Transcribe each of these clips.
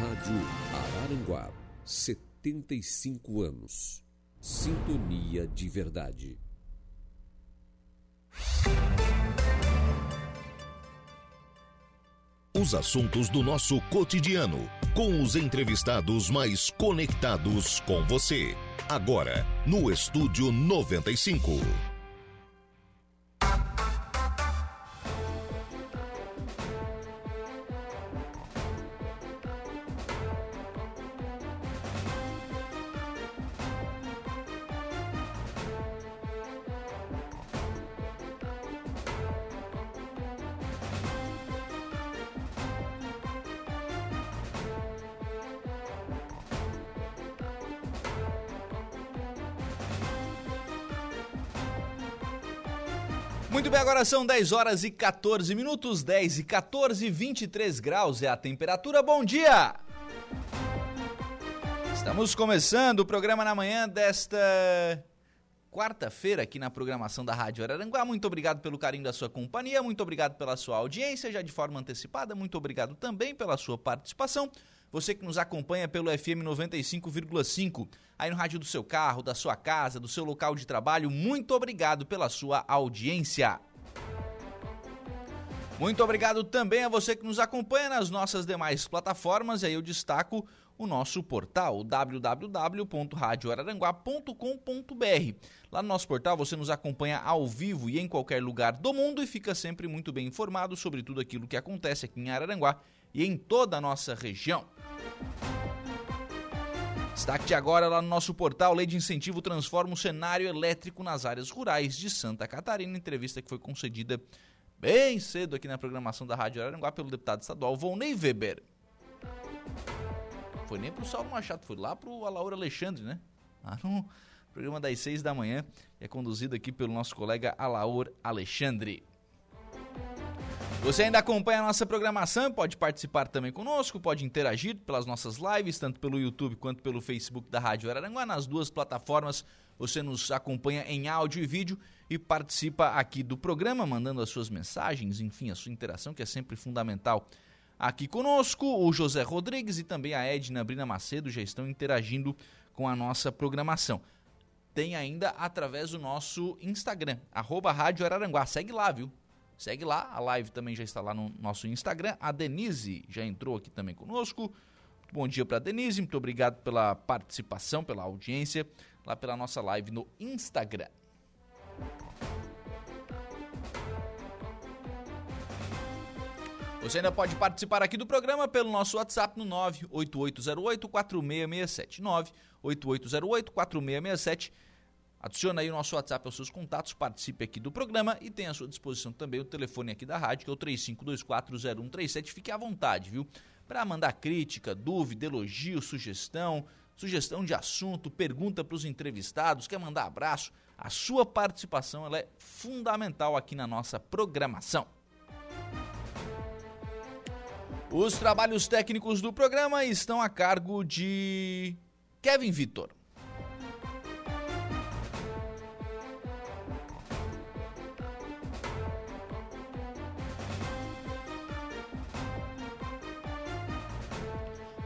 Rádio Araranguá, 75 anos. Sintonia de verdade. Os assuntos do nosso cotidiano, com os entrevistados mais conectados com você. Agora, no Estúdio 95. São 10 horas e 14 minutos, 10 e 14, 23 graus é a temperatura. Bom dia! Estamos começando o programa na manhã desta quarta-feira aqui na programação da Rádio Araranguá. Muito obrigado pelo carinho da sua companhia, muito obrigado pela sua audiência, já de forma antecipada. Muito obrigado também pela sua participação. Você que nos acompanha pelo FM 95,5, aí no rádio do seu carro, da sua casa, do seu local de trabalho, muito obrigado pela sua audiência. Muito obrigado também a você que nos acompanha nas nossas demais plataformas, e aí eu destaco o nosso portal www.radioararanguá.com.br. Lá no nosso portal você nos acompanha ao vivo e em qualquer lugar do mundo e fica sempre muito bem informado sobre tudo aquilo que acontece aqui em Araranguá e em toda a nossa região. Destaque de agora lá no nosso portal, Lei de Incentivo transforma o cenário elétrico nas áreas rurais de Santa Catarina. Entrevista que foi concedida bem cedo aqui na programação da Rádio Araranguá pelo deputado estadual Volney Weber. Foi nem pro Saulo Machado, foi lá pro Alaura Alexandre, né? Lá no programa das seis da manhã, é conduzido aqui pelo nosso colega Alaur Alexandre. Você ainda acompanha a nossa programação, pode participar também conosco, pode interagir pelas nossas lives, tanto pelo YouTube quanto pelo Facebook da Rádio Araranguá. Nas duas plataformas você nos acompanha em áudio e vídeo e participa aqui do programa, mandando as suas mensagens, enfim, a sua interação, que é sempre fundamental aqui conosco. O José Rodrigues e também a Edna Brina Macedo já estão interagindo com a nossa programação. Tem ainda através do nosso Instagram, arroba Rádio Araranguá. Segue lá, viu? Segue lá, a live também já está lá no nosso Instagram. A Denise já entrou aqui também conosco. Bom dia para Denise, muito obrigado pela participação, pela audiência lá pela nossa live no Instagram. Você ainda pode participar aqui do programa pelo nosso WhatsApp no 98808-4667. 98808-4667. Adicione aí o nosso WhatsApp aos seus contatos, participe aqui do programa e tem à sua disposição também o telefone aqui da rádio, que é o 35240137. Fique à vontade, viu? Para mandar crítica, dúvida, elogio, sugestão, sugestão de assunto, pergunta para os entrevistados, quer mandar abraço, a sua participação ela é fundamental aqui na nossa programação. Os trabalhos técnicos do programa estão a cargo de Kevin Vitor.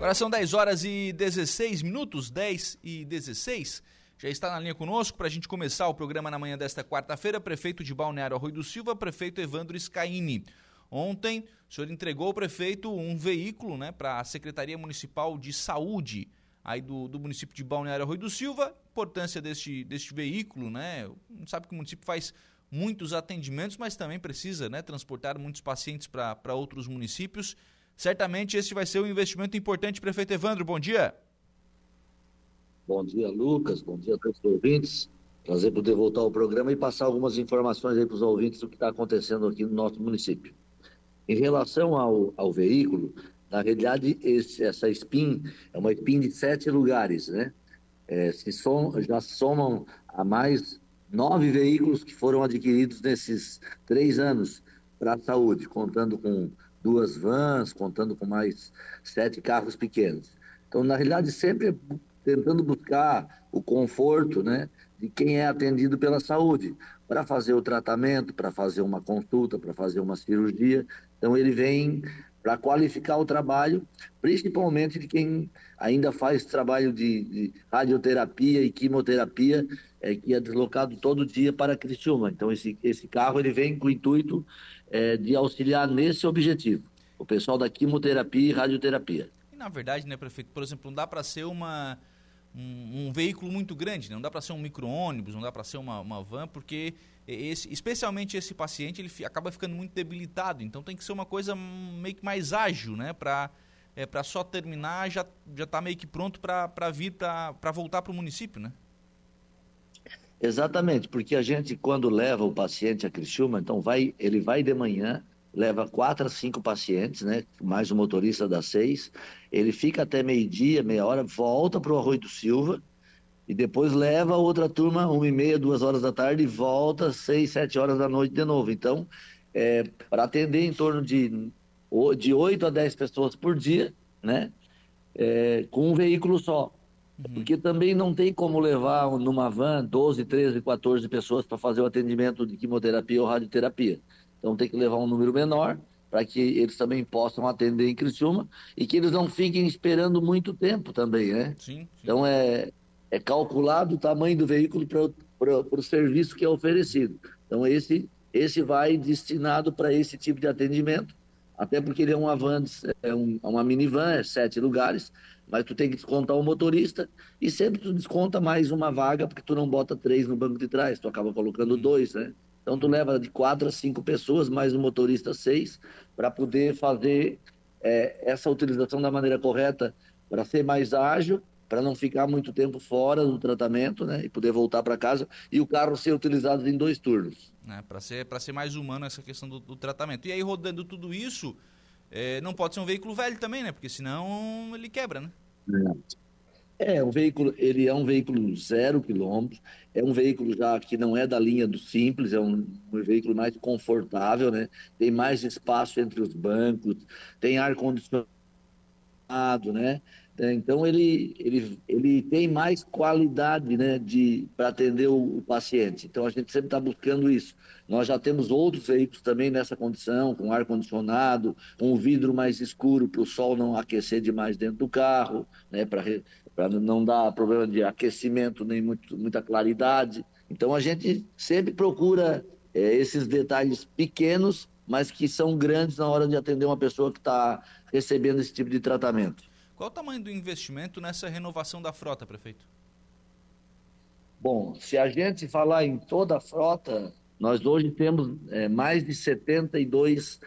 Agora são 10 horas e 16 minutos, 10 e 16. Já está na linha conosco para a gente começar o programa na manhã desta quarta-feira, prefeito de Balneário Arroio do Silva, prefeito Evandro Scaini. Ontem, o senhor entregou ao prefeito um veículo né, para a Secretaria Municipal de Saúde aí do, do município de Balneário Arroio do Silva. Importância deste, deste veículo, né? Sabe que o município faz muitos atendimentos, mas também precisa né, transportar muitos pacientes para outros municípios. Certamente esse vai ser um investimento importante. Prefeito Evandro, bom dia. Bom dia, Lucas. Bom dia a todos os ouvintes. Prazer poder voltar ao programa e passar algumas informações aí para os ouvintes do que está acontecendo aqui no nosso município. Em relação ao, ao veículo, na realidade, esse, essa SPIN é uma SPIN de sete lugares, né? É, se som, já somam a mais nove veículos que foram adquiridos nesses três anos para a saúde, contando com duas vans, contando com mais sete carros pequenos. Então, na realidade, sempre tentando buscar o conforto né, de quem é atendido pela saúde, para fazer o tratamento, para fazer uma consulta, para fazer uma cirurgia. Então, ele vem para qualificar o trabalho, principalmente de quem ainda faz trabalho de, de radioterapia e quimioterapia, é, que é deslocado todo dia para Criciúma. Então, esse, esse carro ele vem com o intuito é, de auxiliar nesse objetivo, o pessoal da quimioterapia e radioterapia. E, na verdade, né, prefeito, por exemplo, não dá para ser uma um, um, veículo muito grande, né? não dá para ser um micro-ônibus, não dá para ser uma, uma van, porque esse, especialmente esse paciente ele acaba ficando muito debilitado, então tem que ser uma coisa meio que mais ágil, né? Para é, para só terminar já já está meio que pronto para vir para voltar para o município, né? Exatamente, porque a gente quando leva o paciente a Criciúma, então vai ele vai de manhã leva quatro a cinco pacientes, né? Mais o motorista das seis. Ele fica até meio-dia, meia hora, volta para o Arroio do Silva e depois leva outra turma, uma e meia, duas horas da tarde, e volta seis, sete horas da noite de novo. Então, é, para atender em torno de, de 8 a 10 pessoas por dia, né? É, com um veículo só. Uhum. Porque também não tem como levar numa van 12, 13, 14 pessoas para fazer o atendimento de quimioterapia ou radioterapia. Então tem que levar um número menor para que eles também possam atender em Criciúma e que eles não fiquem esperando muito tempo também, né? Sim. sim. Então é, é calculado o tamanho do veículo para o serviço que é oferecido. Então esse, esse vai destinado para esse tipo de atendimento, até porque ele é uma van, é um, é uma minivan, é sete lugares, mas tu tem que descontar o motorista e sempre tu desconta mais uma vaga porque tu não bota três no banco de trás, tu acaba colocando dois, né? Então, tu leva de quatro a cinco pessoas, mais o motorista seis, para poder fazer é, essa utilização da maneira correta, para ser mais ágil, para não ficar muito tempo fora do tratamento, né? E poder voltar para casa e o carro ser utilizado em dois turnos. É, para ser, ser mais humano essa questão do, do tratamento. E aí, rodando tudo isso, é, não pode ser um veículo velho também, né? Porque senão ele quebra, né? É. É, o veículo, ele é um veículo zero quilômetros, é um veículo já que não é da linha do simples, é um, um veículo mais confortável, né? Tem mais espaço entre os bancos, tem ar condicionado, né? É, então ele, ele, ele tem mais qualidade né, para atender o, o, paciente. Então a gente sempre está buscando isso. Nós já temos outros veículos também nessa condição, com ar condicionado, com o vidro mais escuro para o sol não aquecer demais dentro do carro, né, para não dar problema de aquecimento nem muito, muita claridade. Então a gente sempre procura é, esses detalhes pequenos, mas que são grandes na hora de atender uma pessoa que está recebendo esse tipo de tratamento. Qual o tamanho do investimento nessa renovação da frota, prefeito? Bom, se a gente falar em toda a frota, nós hoje temos é, mais de 72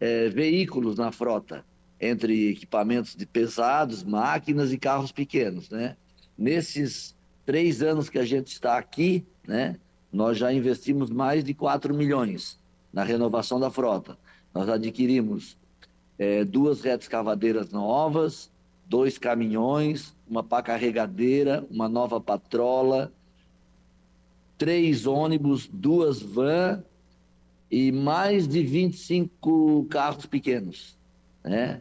é, veículos na frota entre equipamentos de pesados, máquinas e carros pequenos, né? Nesses três anos que a gente está aqui, né? Nós já investimos mais de 4 milhões na renovação da frota. Nós adquirimos é, duas redes cavadeiras novas, dois caminhões, uma pá carregadeira, uma nova patrola, três ônibus, duas vans e mais de 25 carros pequenos, né?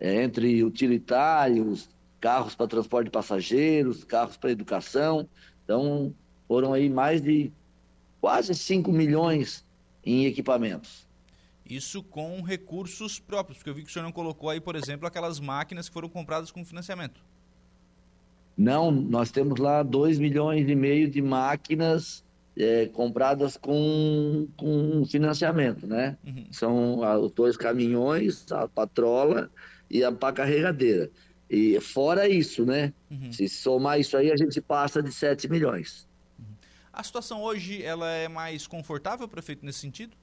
é, entre utilitários, carros para transporte de passageiros, carros para educação. Então, foram aí mais de quase 5 milhões em equipamentos. Isso com recursos próprios, porque eu vi que o senhor não colocou aí, por exemplo, aquelas máquinas que foram compradas com financiamento. Não, nós temos lá 2 milhões e meio de máquinas é, compradas com, com financiamento, né? Uhum. São os dois caminhões, a patrola e a pá carregadeira. E fora isso, né? Uhum. Se somar isso aí, a gente passa de 7 milhões. Uhum. A situação hoje, ela é mais confortável, prefeito, nesse sentido?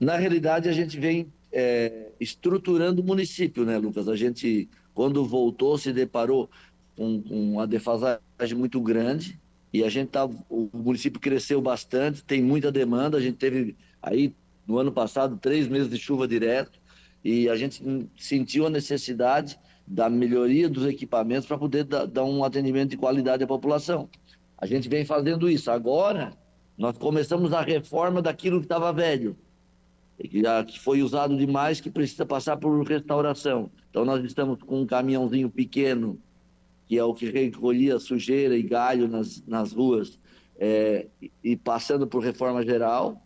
Na realidade, a gente vem é, estruturando o município, né, Lucas? A gente, quando voltou, se deparou com, com uma defasagem muito grande e a gente tá, o município cresceu bastante, tem muita demanda. A gente teve aí no ano passado três meses de chuva direto e a gente sentiu a necessidade da melhoria dos equipamentos para poder dar, dar um atendimento de qualidade à população. A gente vem fazendo isso. Agora, nós começamos a reforma daquilo que estava velho, que foi usado demais, que precisa passar por restauração. Então, nós estamos com um caminhãozinho pequeno, que é o que recolhia sujeira e galho nas, nas ruas, é, e passando por reforma geral.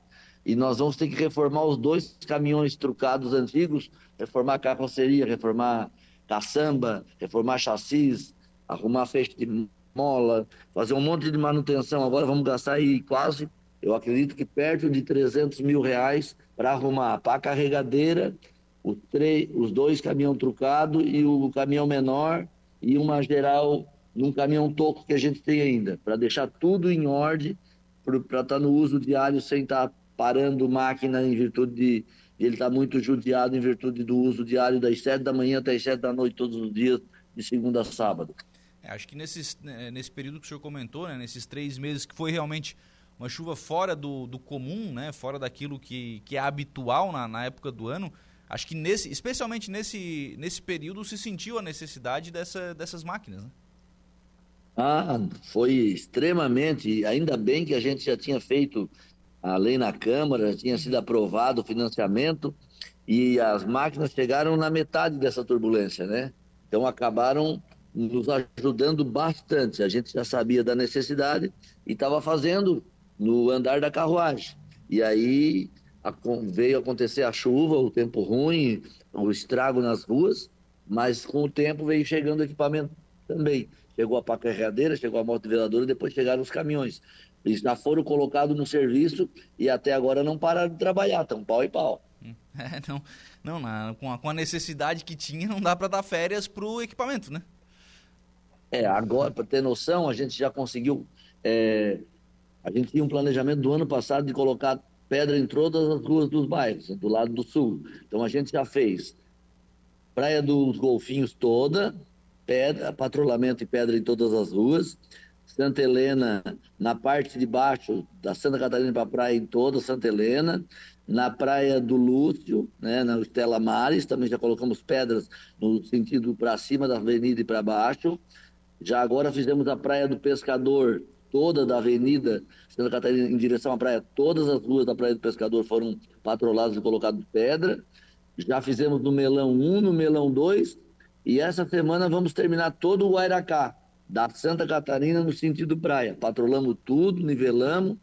e nós vamos ter que reformar os dois caminhões trucados antigos, reformar carroceria, reformar caçamba, reformar chassis, arrumar feixe de mola, fazer um monte de manutenção. Agora vamos gastar aí quase, eu acredito que perto de 300 mil reais para arrumar a carregadeira, os dois caminhão trucado e o caminhão menor e uma geral num caminhão toco que a gente tem ainda, para deixar tudo em ordem, para estar tá no uso diário sem estar tá parando máquina em virtude de, de ele estar tá muito judiado em virtude do uso diário das sete da manhã até as sete da noite todos os dias, de segunda a sábado. É, acho que nesses, né, nesse período que o senhor comentou, né, nesses três meses que foi realmente uma chuva fora do, do comum, né, fora daquilo que, que é habitual na, na época do ano, acho que nesse, especialmente nesse, nesse período se sentiu a necessidade dessa, dessas máquinas, né? Ah, foi extremamente, ainda bem que a gente já tinha feito a lei na Câmara, já tinha sido aprovado o financiamento e as máquinas chegaram na metade dessa turbulência, né? Então acabaram nos ajudando bastante. A gente já sabia da necessidade e estava fazendo no andar da carruagem. E aí veio acontecer a chuva, o tempo ruim, o estrago nas ruas, mas com o tempo veio chegando o equipamento também. Chegou a pá carregadeira, chegou a moto veladora, depois chegaram os caminhões. Eles já foram colocados no serviço e até agora não pararam de trabalhar, estão pau e pau. É, não, não, não com, a, com a necessidade que tinha, não dá para dar férias para o equipamento, né? É, agora, para ter noção, a gente já conseguiu. É, a gente tinha um planejamento do ano passado de colocar pedra em todas as ruas dos bairros, do lado do sul. Então a gente já fez Praia dos Golfinhos toda, pedra, patrulhamento e pedra em todas as ruas. Santa Helena, na parte de baixo da Santa Catarina para a praia em toda Santa Helena. Na praia do Lúcio, né, na Estela Mares, também já colocamos pedras no sentido para cima da avenida e para baixo. Já agora fizemos a Praia do Pescador, toda da Avenida Santa Catarina em direção à praia, todas as ruas da Praia do Pescador foram patroladas e colocadas pedra. Já fizemos no Melão 1, no Melão 2, e essa semana vamos terminar todo o Guairacá, da Santa Catarina no sentido praia. Patrolamos tudo, nivelamos,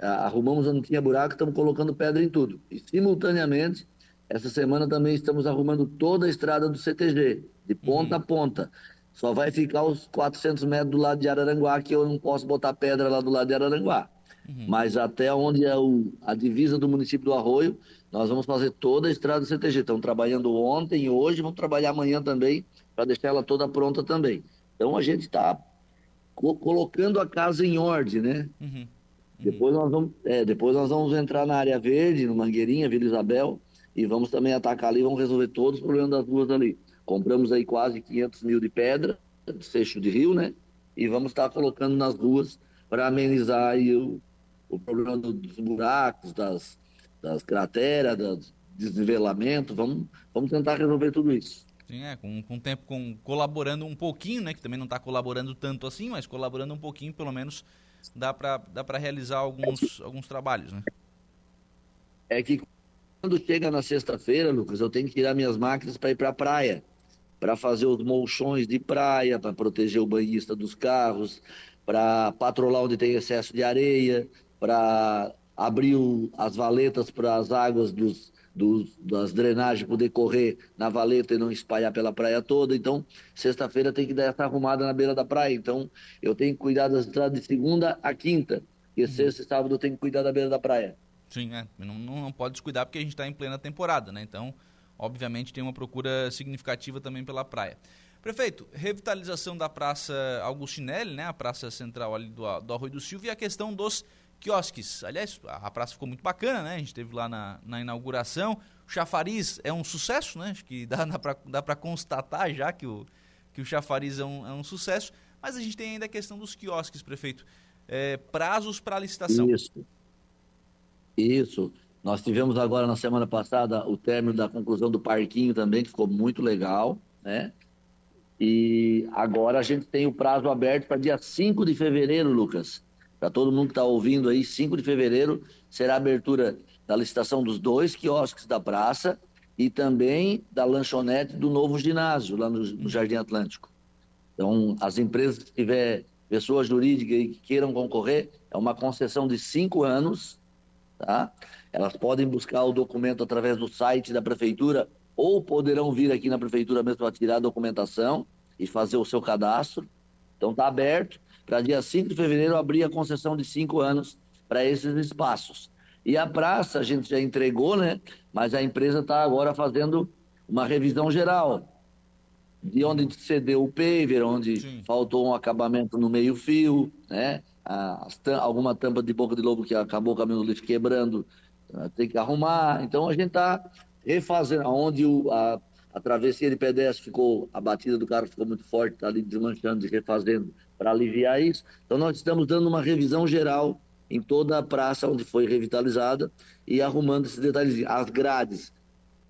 arrumamos onde tinha buraco, estamos colocando pedra em tudo. E simultaneamente, essa semana também estamos arrumando toda a estrada do CTG, de ponta uhum. a ponta. Só vai ficar os 400 metros do lado de Araranguá, que eu não posso botar pedra lá do lado de Araranguá. Uhum. Mas até onde é o, a divisa do município do Arroio, nós vamos fazer toda a estrada do CTG. Estamos trabalhando ontem e hoje, vamos trabalhar amanhã também, para deixar ela toda pronta também. Então a gente está co colocando a casa em ordem, né? Uhum. Uhum. Depois, nós vamos, é, depois nós vamos entrar na área verde, no Mangueirinha, Vila Isabel, e vamos também atacar ali, vamos resolver todos os problemas das ruas ali. Compramos aí quase 500 mil de pedra, de fecho de rio, né? E vamos estar colocando nas ruas para amenizar o, o problema dos buracos, das, das crateras, dos desnivelamentos. Vamos, vamos tentar resolver tudo isso. Sim, é, com, com o tempo com, colaborando um pouquinho, né? Que também não está colaborando tanto assim, mas colaborando um pouquinho, pelo menos dá para dá realizar alguns, alguns trabalhos, né? É que quando chega na sexta-feira, Lucas, eu tenho que tirar minhas máquinas para ir para a praia para fazer os molchões de praia, para proteger o banhista dos carros, para patrolar onde tem excesso de areia, para abrir o, as valetas para as águas dos, dos, das drenagens poder correr na valeta e não espalhar pela praia toda. Então, sexta-feira tem que dar essa arrumada na beira da praia. Então, eu tenho que cuidar das estradas de segunda a quinta. E uhum. sexta e sábado eu tenho que cuidar da beira da praia. Sim, é. Não, não pode descuidar porque a gente está em plena temporada, né? Então, obviamente tem uma procura significativa também pela praia. Prefeito, revitalização da Praça Augustinelli, né, a praça central ali do, do Arroio do Silva, e a questão dos quiosques. Aliás, a praça ficou muito bacana, né? A gente esteve lá na, na inauguração. O chafariz é um sucesso, né? Acho que dá, dá para constatar já que o, que o chafariz é um, é um sucesso. Mas a gente tem ainda a questão dos quiosques, prefeito. É, prazos para licitação. Isso. Isso. Nós tivemos agora na semana passada o término da conclusão do parquinho também, que ficou muito legal, né? E agora a gente tem o prazo aberto para dia 5 de fevereiro, Lucas. Para todo mundo que está ouvindo aí, 5 de fevereiro será a abertura da licitação dos dois quiosques da praça e também da lanchonete do novo ginásio, lá no, no Jardim Atlântico. Então, as empresas que tiver pessoas jurídicas que queiram concorrer, é uma concessão de cinco anos tá? Elas podem buscar o documento através do site da prefeitura ou poderão vir aqui na prefeitura mesmo para tirar a documentação e fazer o seu cadastro. Então está aberto para dia 5 de fevereiro abrir a concessão de cinco anos para esses espaços. E a praça a gente já entregou, né? Mas a empresa está agora fazendo uma revisão geral de onde cedeu o paver, onde Sim. faltou um acabamento no meio fio, né? Alguma tampa de boca de lobo que acabou o caminho do lixo quebrando, tem que arrumar. Então a gente está refazendo, onde o, a, a travessia de pedestre ficou, a batida do carro ficou muito forte, está ali desmanchando refazendo para aliviar isso. Então nós estamos dando uma revisão geral em toda a praça onde foi revitalizada e arrumando esses detalhes. As grades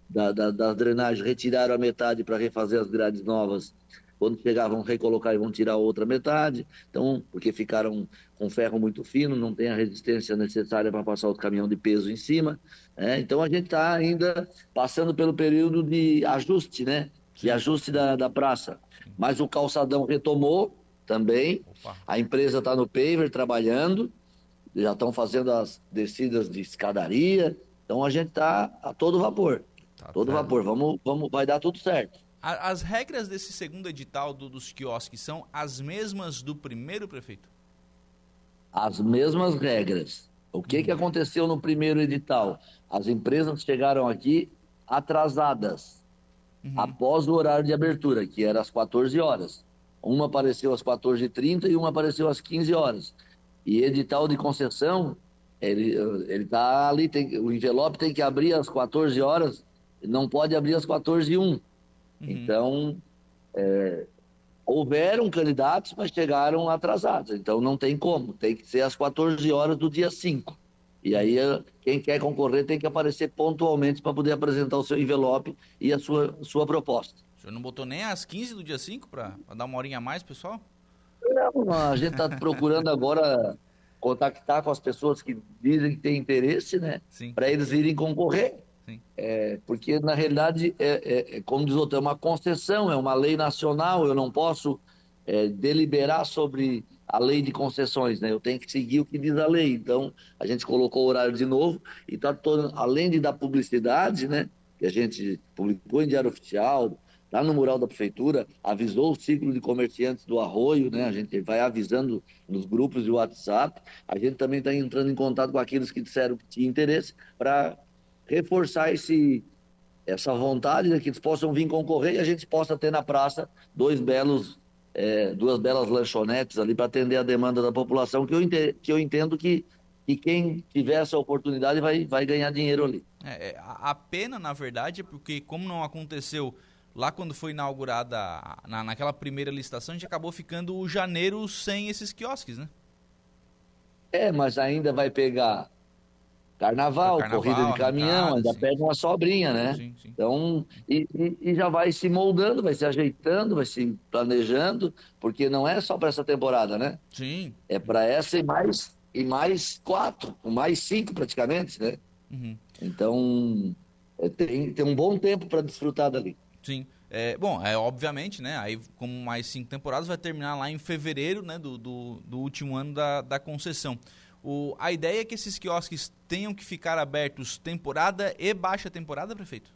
da, da, das drenagens retiraram a metade para refazer as grades novas quando chegar, vão recolocar e vão tirar a outra metade. Então, porque ficaram com ferro muito fino, não tem a resistência necessária para passar o caminhão de peso em cima. Né? Então, a gente está ainda passando pelo período de ajuste, né? De ajuste da, da praça. Mas o calçadão retomou também. Opa. A empresa está no paver trabalhando. Já estão fazendo as descidas de escadaria. Então, a gente está a todo vapor. Tá todo vapor. Vamos, vamos, vai dar tudo certo. As regras desse segundo edital do, dos quiosques são as mesmas do primeiro, prefeito? As mesmas regras. O que, uhum. que aconteceu no primeiro edital? As empresas chegaram aqui atrasadas, uhum. após o horário de abertura, que era às 14 horas. Uma apareceu às 14h30 e uma apareceu às 15 horas. E edital de concessão, ele está ali, tem, o envelope tem que abrir às 14 horas, não pode abrir às 14h01. Uhum. Então, é, houveram candidatos, mas chegaram atrasados. Então, não tem como. Tem que ser às 14 horas do dia 5. E aí, quem quer concorrer tem que aparecer pontualmente para poder apresentar o seu envelope e a sua, sua proposta. O senhor não botou nem às 15 do dia 5 para dar uma horinha a mais, pessoal? Não, a gente está procurando agora contactar com as pessoas que dizem que têm interesse, né? Para eles virem concorrer. É, porque, na realidade, é, é, é, como diz outro, é uma concessão, é uma lei nacional, eu não posso é, deliberar sobre a lei de concessões, né? Eu tenho que seguir o que diz a lei. Então, a gente colocou o horário de novo e está todo, além de dar publicidade, né? Que a gente publicou em diário oficial, lá no mural da prefeitura, avisou o ciclo de comerciantes do arroio, né? A gente vai avisando nos grupos de WhatsApp. A gente também está entrando em contato com aqueles que disseram que tinham interesse para reforçar esse, essa vontade de que eles possam vir concorrer e a gente possa ter na praça dois belos, é, duas belas lanchonetes ali para atender a demanda da população, que eu, entendo, que eu entendo que, que quem tiver essa oportunidade vai, vai ganhar dinheiro ali. É, é a pena, na verdade, é porque como não aconteceu lá quando foi inaugurada, na, naquela primeira licitação, a gente acabou ficando o janeiro sem esses quiosques, né? É, mas ainda vai pegar Carnaval, carnaval corrida de caminhão, ainda pede uma sobrinha, né? Sim, sim. Então, e, e, e, já vai se moldando, vai se ajeitando, vai se planejando, porque não é só para essa temporada, né? Sim. É para essa e mais, e mais quatro, mais cinco praticamente, né? Uhum. Então, é, tem, tem um bom tempo para desfrutar dali. Sim. É, bom, é obviamente, né? Aí, como mais cinco temporadas, vai terminar lá em fevereiro, né? Do, do, do último ano da, da concessão. O, a ideia é que esses quiosques tenham que ficar abertos temporada e baixa temporada, prefeito?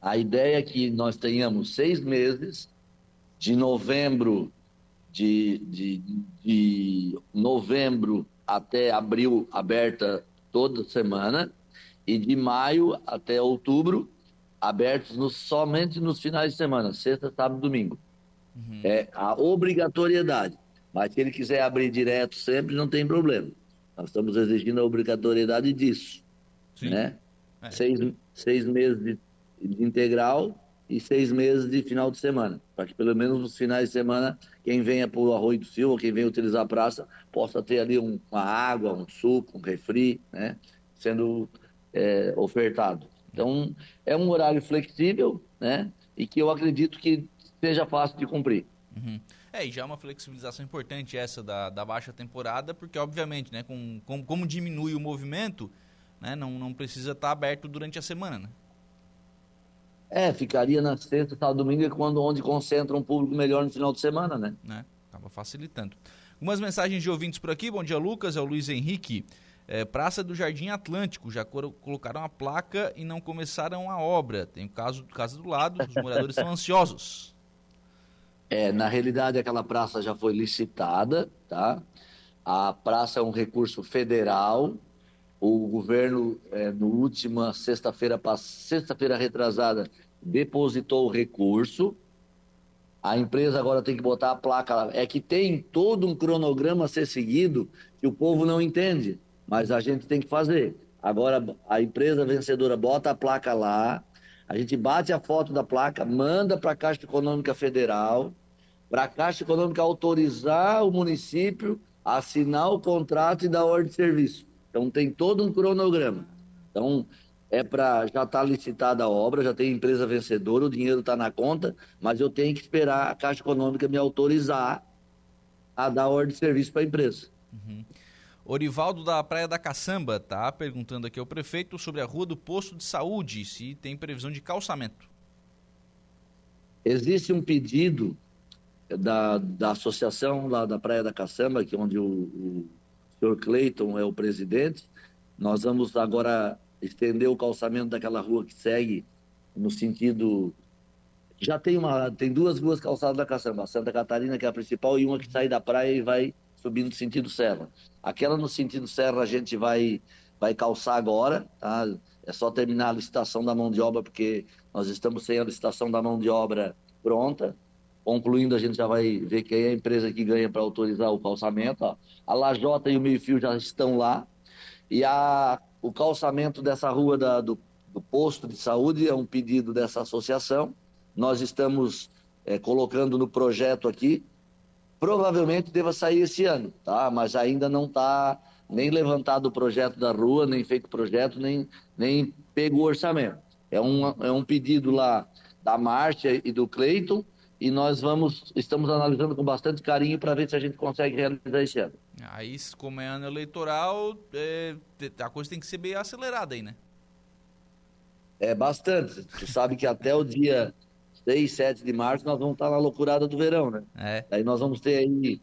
A ideia é que nós tenhamos seis meses, de novembro, de, de, de novembro até abril, aberta toda semana, e de maio até outubro, abertos no, somente nos finais de semana, sexta, sábado e domingo. Uhum. É a obrigatoriedade. Mas se ele quiser abrir direto sempre, não tem problema. Nós estamos exigindo a obrigatoriedade disso. Sim. Né? É. Seis, seis meses de, de, integral e seis meses de final de semana. Para que pelo menos nos finais de semana, quem venha para o Arroio do Silva, quem venha utilizar a praça, possa ter ali um, uma água, um suco, um refri, né? sendo é, ofertado. Então, é um horário flexível, né? E que eu acredito que seja fácil de cumprir. Uhum. É, e já é uma flexibilização importante essa da, da baixa temporada, porque obviamente, né, com, com como diminui o movimento, né, não, não precisa estar aberto durante a semana, né? É, ficaria na sexta, sábado, domingo, é quando onde concentra um público melhor no final de semana, né? né? Acaba facilitando. Algumas mensagens de ouvintes por aqui. Bom dia, Lucas. É o Luiz Henrique. É, Praça do Jardim Atlântico, já colocaram a placa e não começaram a obra. Tem o caso do casa do lado, os moradores estão ansiosos. É, na realidade, aquela praça já foi licitada, tá? A praça é um recurso federal. O governo, é, no última sexta-feira, sexta-feira retrasada, depositou o recurso. A empresa agora tem que botar a placa. É que tem todo um cronograma a ser seguido que o povo não entende mas a gente tem que fazer. Agora, a empresa vencedora bota a placa lá, a gente bate a foto da placa, manda para a Caixa Econômica Federal, para a Caixa Econômica autorizar o município a assinar o contrato e dar ordem de serviço. Então, tem todo um cronograma. Então, é para já está licitada a obra, já tem empresa vencedora, o dinheiro está na conta, mas eu tenho que esperar a Caixa Econômica me autorizar a dar ordem de serviço para a empresa. Uhum. Orivaldo da Praia da Caçamba tá perguntando aqui ao prefeito sobre a rua do posto de saúde, se tem previsão de calçamento. Existe um pedido da, da associação lá da Praia da Caçamba, que é onde o, o senhor Cleiton é o presidente. Nós vamos agora estender o calçamento daquela rua que segue no sentido já tem uma tem duas ruas calçadas da Caçamba, Santa Catarina que é a principal e uma que sai da praia e vai subindo no sentido serra. Aquela no sentido serra a gente vai, vai calçar agora, tá? É só terminar a licitação da mão de obra, porque nós estamos sem a licitação da mão de obra pronta. Concluindo, a gente já vai ver quem é a empresa que ganha para autorizar o calçamento. Ó. A Lajota e o meio-fio já estão lá. E a, o calçamento dessa rua da, do, do, posto de saúde é um pedido dessa associação. Nós estamos é, colocando no projeto aqui provavelmente deva sair esse ano, tá? Mas ainda não está nem levantado o projeto da rua, nem feito o projeto, nem, nem pego o orçamento. É um, é um pedido lá da Márcia e do Cleiton, e nós vamos, estamos analisando com bastante carinho para ver se a gente consegue realizar esse ano. Aí, como é ano eleitoral, é, a coisa tem que ser bem acelerada aí, né? É bastante. Tu sabe que até o dia 6, 7 de março, nós vamos estar na loucurada do verão, né? É. Aí nós vamos ter aí,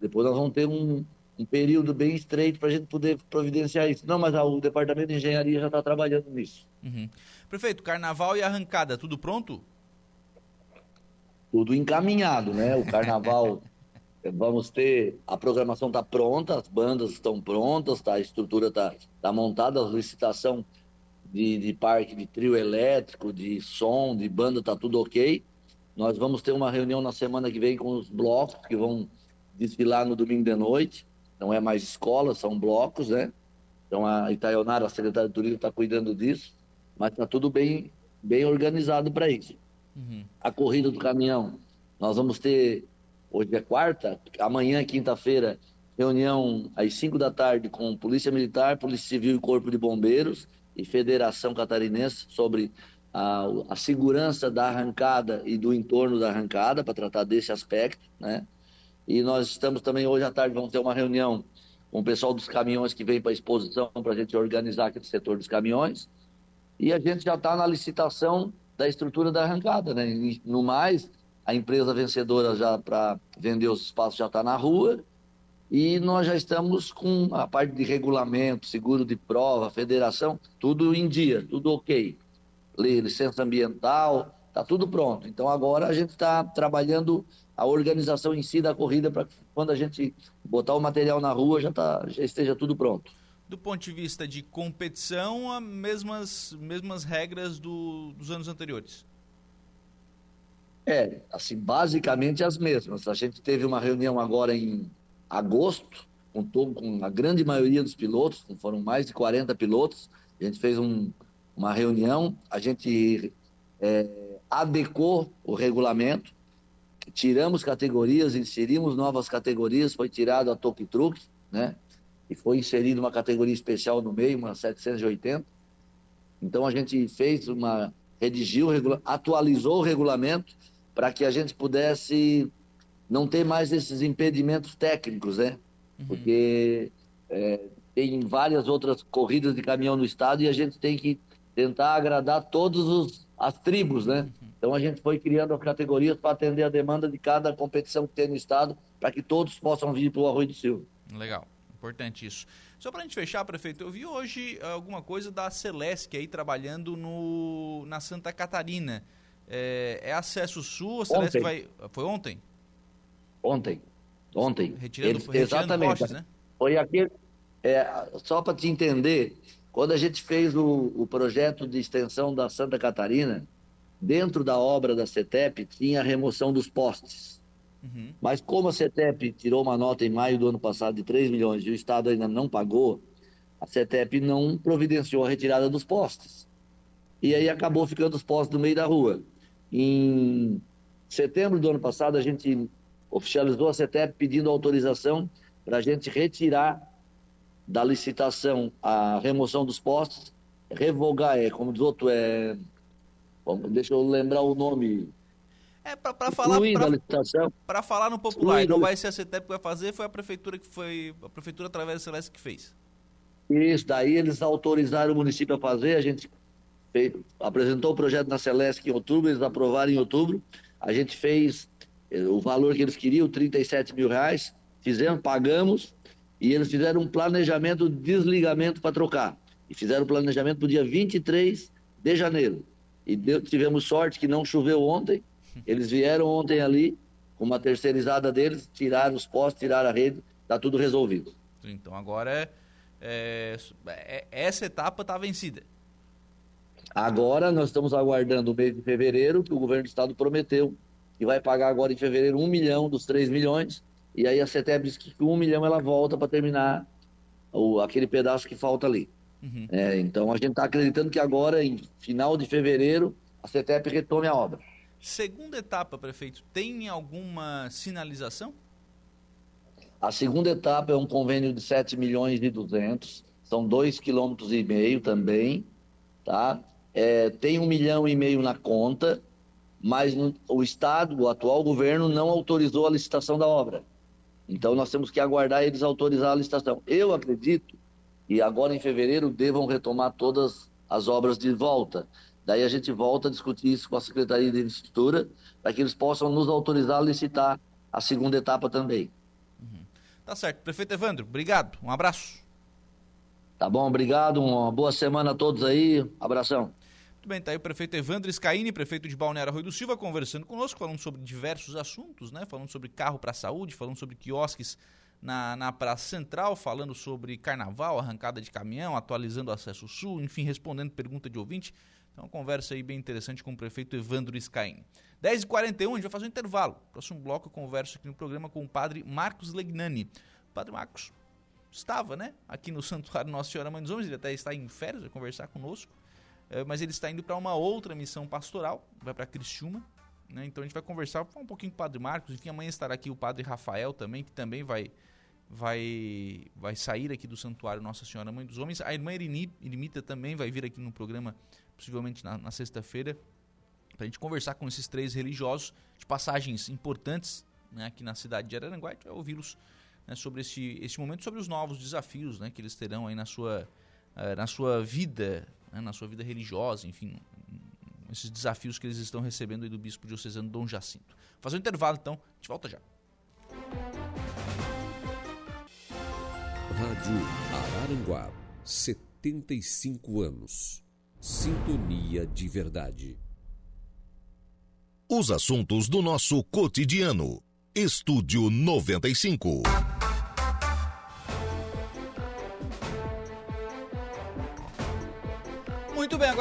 depois nós vamos ter um, um período bem estreito para a gente poder providenciar isso. Não, mas o departamento de engenharia já está trabalhando nisso. Uhum. Prefeito, carnaval e arrancada, tudo pronto? Tudo encaminhado, né? O carnaval, vamos ter, a programação está pronta, as bandas estão prontas, tá? a estrutura está tá montada, a licitação de, de parque de trio elétrico, de som, de banda, tá tudo ok. Nós vamos ter uma reunião na semana que vem com os blocos que vão desfilar no domingo de noite. Não é mais escola, são blocos, né? Então a Itaionara, a secretária de turismo, está cuidando disso, mas está tudo bem, bem organizado para isso. Uhum. A corrida do caminhão, nós vamos ter, hoje é quarta, amanhã, quinta-feira, reunião às 5 da tarde com Polícia Militar, Polícia Civil e Corpo de Bombeiros e Federação Catarinense sobre a, a segurança da arrancada e do entorno da arrancada, para tratar desse aspecto, né? E nós estamos também, hoje à tarde, vamos ter uma reunião com o pessoal dos caminhões que vem para a exposição, para a gente organizar aquele setor dos caminhões. E a gente já está na licitação da estrutura da arrancada, né? E, no mais, a empresa vencedora já para vender os espaços já está na rua e nós já estamos com a parte de regulamento, seguro de prova, federação, tudo em dia, tudo ok. Licença ambiental, está tudo pronto. Então agora a gente está trabalhando a organização em si da corrida para quando a gente botar o material na rua já, tá, já esteja tudo pronto. Do ponto de vista de competição, as mesmas, mesmas regras do, dos anos anteriores? É, assim, basicamente as mesmas. A gente teve uma reunião agora em agosto, contou com a grande maioria dos pilotos, foram mais de 40 pilotos. A gente fez um, uma reunião, a gente é, adequou o regulamento, tiramos categorias, inserimos novas categorias, foi tirado a toque truque, né? E foi inserida uma categoria especial no meio, uma 780. Então a gente fez uma, redigiu, atualizou o regulamento para que a gente pudesse não ter mais esses impedimentos técnicos, né? Uhum. Porque é, tem várias outras corridas de caminhão no estado e a gente tem que tentar agradar todas as tribos, né? Uhum. Então a gente foi criando as categorias para atender a demanda de cada competição que tem no estado, para que todos possam vir para o Arroio do Silva. Legal, importante isso. Só para a gente fechar, prefeito, eu vi hoje alguma coisa da Celesc aí trabalhando no, na Santa Catarina. É, é acesso sul, a Celesc vai. Foi ontem? Ontem. Ontem. Retirando, Eles, retirando exatamente. Postes, né? Foi aquele. É, só para te entender, quando a gente fez o, o projeto de extensão da Santa Catarina, dentro da obra da CETEP tinha a remoção dos postes. Uhum. Mas como a CETEP tirou uma nota em maio do ano passado de 3 milhões e o Estado ainda não pagou, a CETEP não providenciou a retirada dos postes. E aí acabou ficando os postes no meio da rua. Em setembro do ano passado, a gente oficializou a CETEP pedindo autorização para a gente retirar da licitação a remoção dos postes, revogar, é, como diz outro, é Vamos, deixa eu lembrar o nome. É, para falar para falar no popular, não vai ser a CETEP que vai fazer, foi a prefeitura que foi a prefeitura através da Celeste que fez. Isso, daí eles autorizaram o município a fazer, a gente fez, apresentou o projeto na Celeste em outubro, eles aprovaram em outubro, a gente fez o valor que eles queriam, 37 mil reais, fizemos, pagamos, e eles fizeram um planejamento de desligamento para trocar. E fizeram o planejamento para o dia 23 de janeiro. E deu, tivemos sorte que não choveu ontem. Eles vieram ontem ali, com uma terceirizada deles, tiraram os postes, tiraram a rede, está tudo resolvido. Então agora é, é, essa etapa está vencida. Agora nós estamos aguardando o mês de fevereiro, que o governo do estado prometeu que vai pagar agora em fevereiro um milhão dos três milhões. E aí a CETEB diz que com um milhão ela volta para terminar o, aquele pedaço que falta ali. Uhum. É, então a gente está acreditando que agora, em final de fevereiro, a CETEP retome a obra. Segunda etapa, prefeito, tem alguma sinalização? A segunda etapa é um convênio de 7 milhões e 200, são 2 quilômetros e meio também, tá? É, tem um milhão e meio na conta, mas o Estado, o atual governo, não autorizou a licitação da obra. Então nós temos que aguardar eles autorizar a licitação. Eu acredito e agora em fevereiro devam retomar todas as obras de volta. Daí a gente volta a discutir isso com a Secretaria de Infraestrutura para que eles possam nos autorizar a licitar a segunda etapa também. Uhum. Tá certo. Prefeito Evandro, obrigado. Um abraço. Tá bom, obrigado. Uma boa semana a todos aí. Abração. Muito bem, tá aí o prefeito Evandro Scaini, prefeito de Balneário Rui do Silva, conversando conosco, falando sobre diversos assuntos, né? Falando sobre carro para saúde, falando sobre quiosques na, na Praça Central, falando sobre carnaval, arrancada de caminhão, atualizando o acesso sul, enfim, respondendo pergunta de ouvinte. Então, uma conversa aí bem interessante com o prefeito Evandro Scaini. 10h41, a gente vai fazer um intervalo. Próximo bloco eu converso aqui no programa com o padre Marcos Legnani. Padre Marcos estava, né, aqui no Santuário Nossa Senhora Mãe dos Homens, ele até está em férias, vai conversar conosco, mas ele está indo para uma outra missão pastoral, vai para Criciúma, né, então a gente vai conversar, um pouquinho com o padre Marcos, enfim, amanhã estará aqui o padre Rafael também, que também vai vai vai sair aqui do Santuário Nossa Senhora Mãe dos Homens. A irmã Irimita também vai vir aqui no programa, possivelmente na, na sexta-feira, para a gente conversar com esses três religiosos de passagens importantes né, aqui na cidade de Araranguá. A gente vai ouvi-los né, sobre esse, esse momento, sobre os novos desafios né, que eles terão aí na sua, uh, na sua vida, né, na sua vida religiosa, enfim, esses desafios que eles estão recebendo aí do Bispo Diocesano Dom Jacinto. Vou fazer um intervalo então, a gente volta já. Rádio Araranguá, 75 anos. Sintonia de verdade. Os assuntos do nosso cotidiano. Estúdio 95.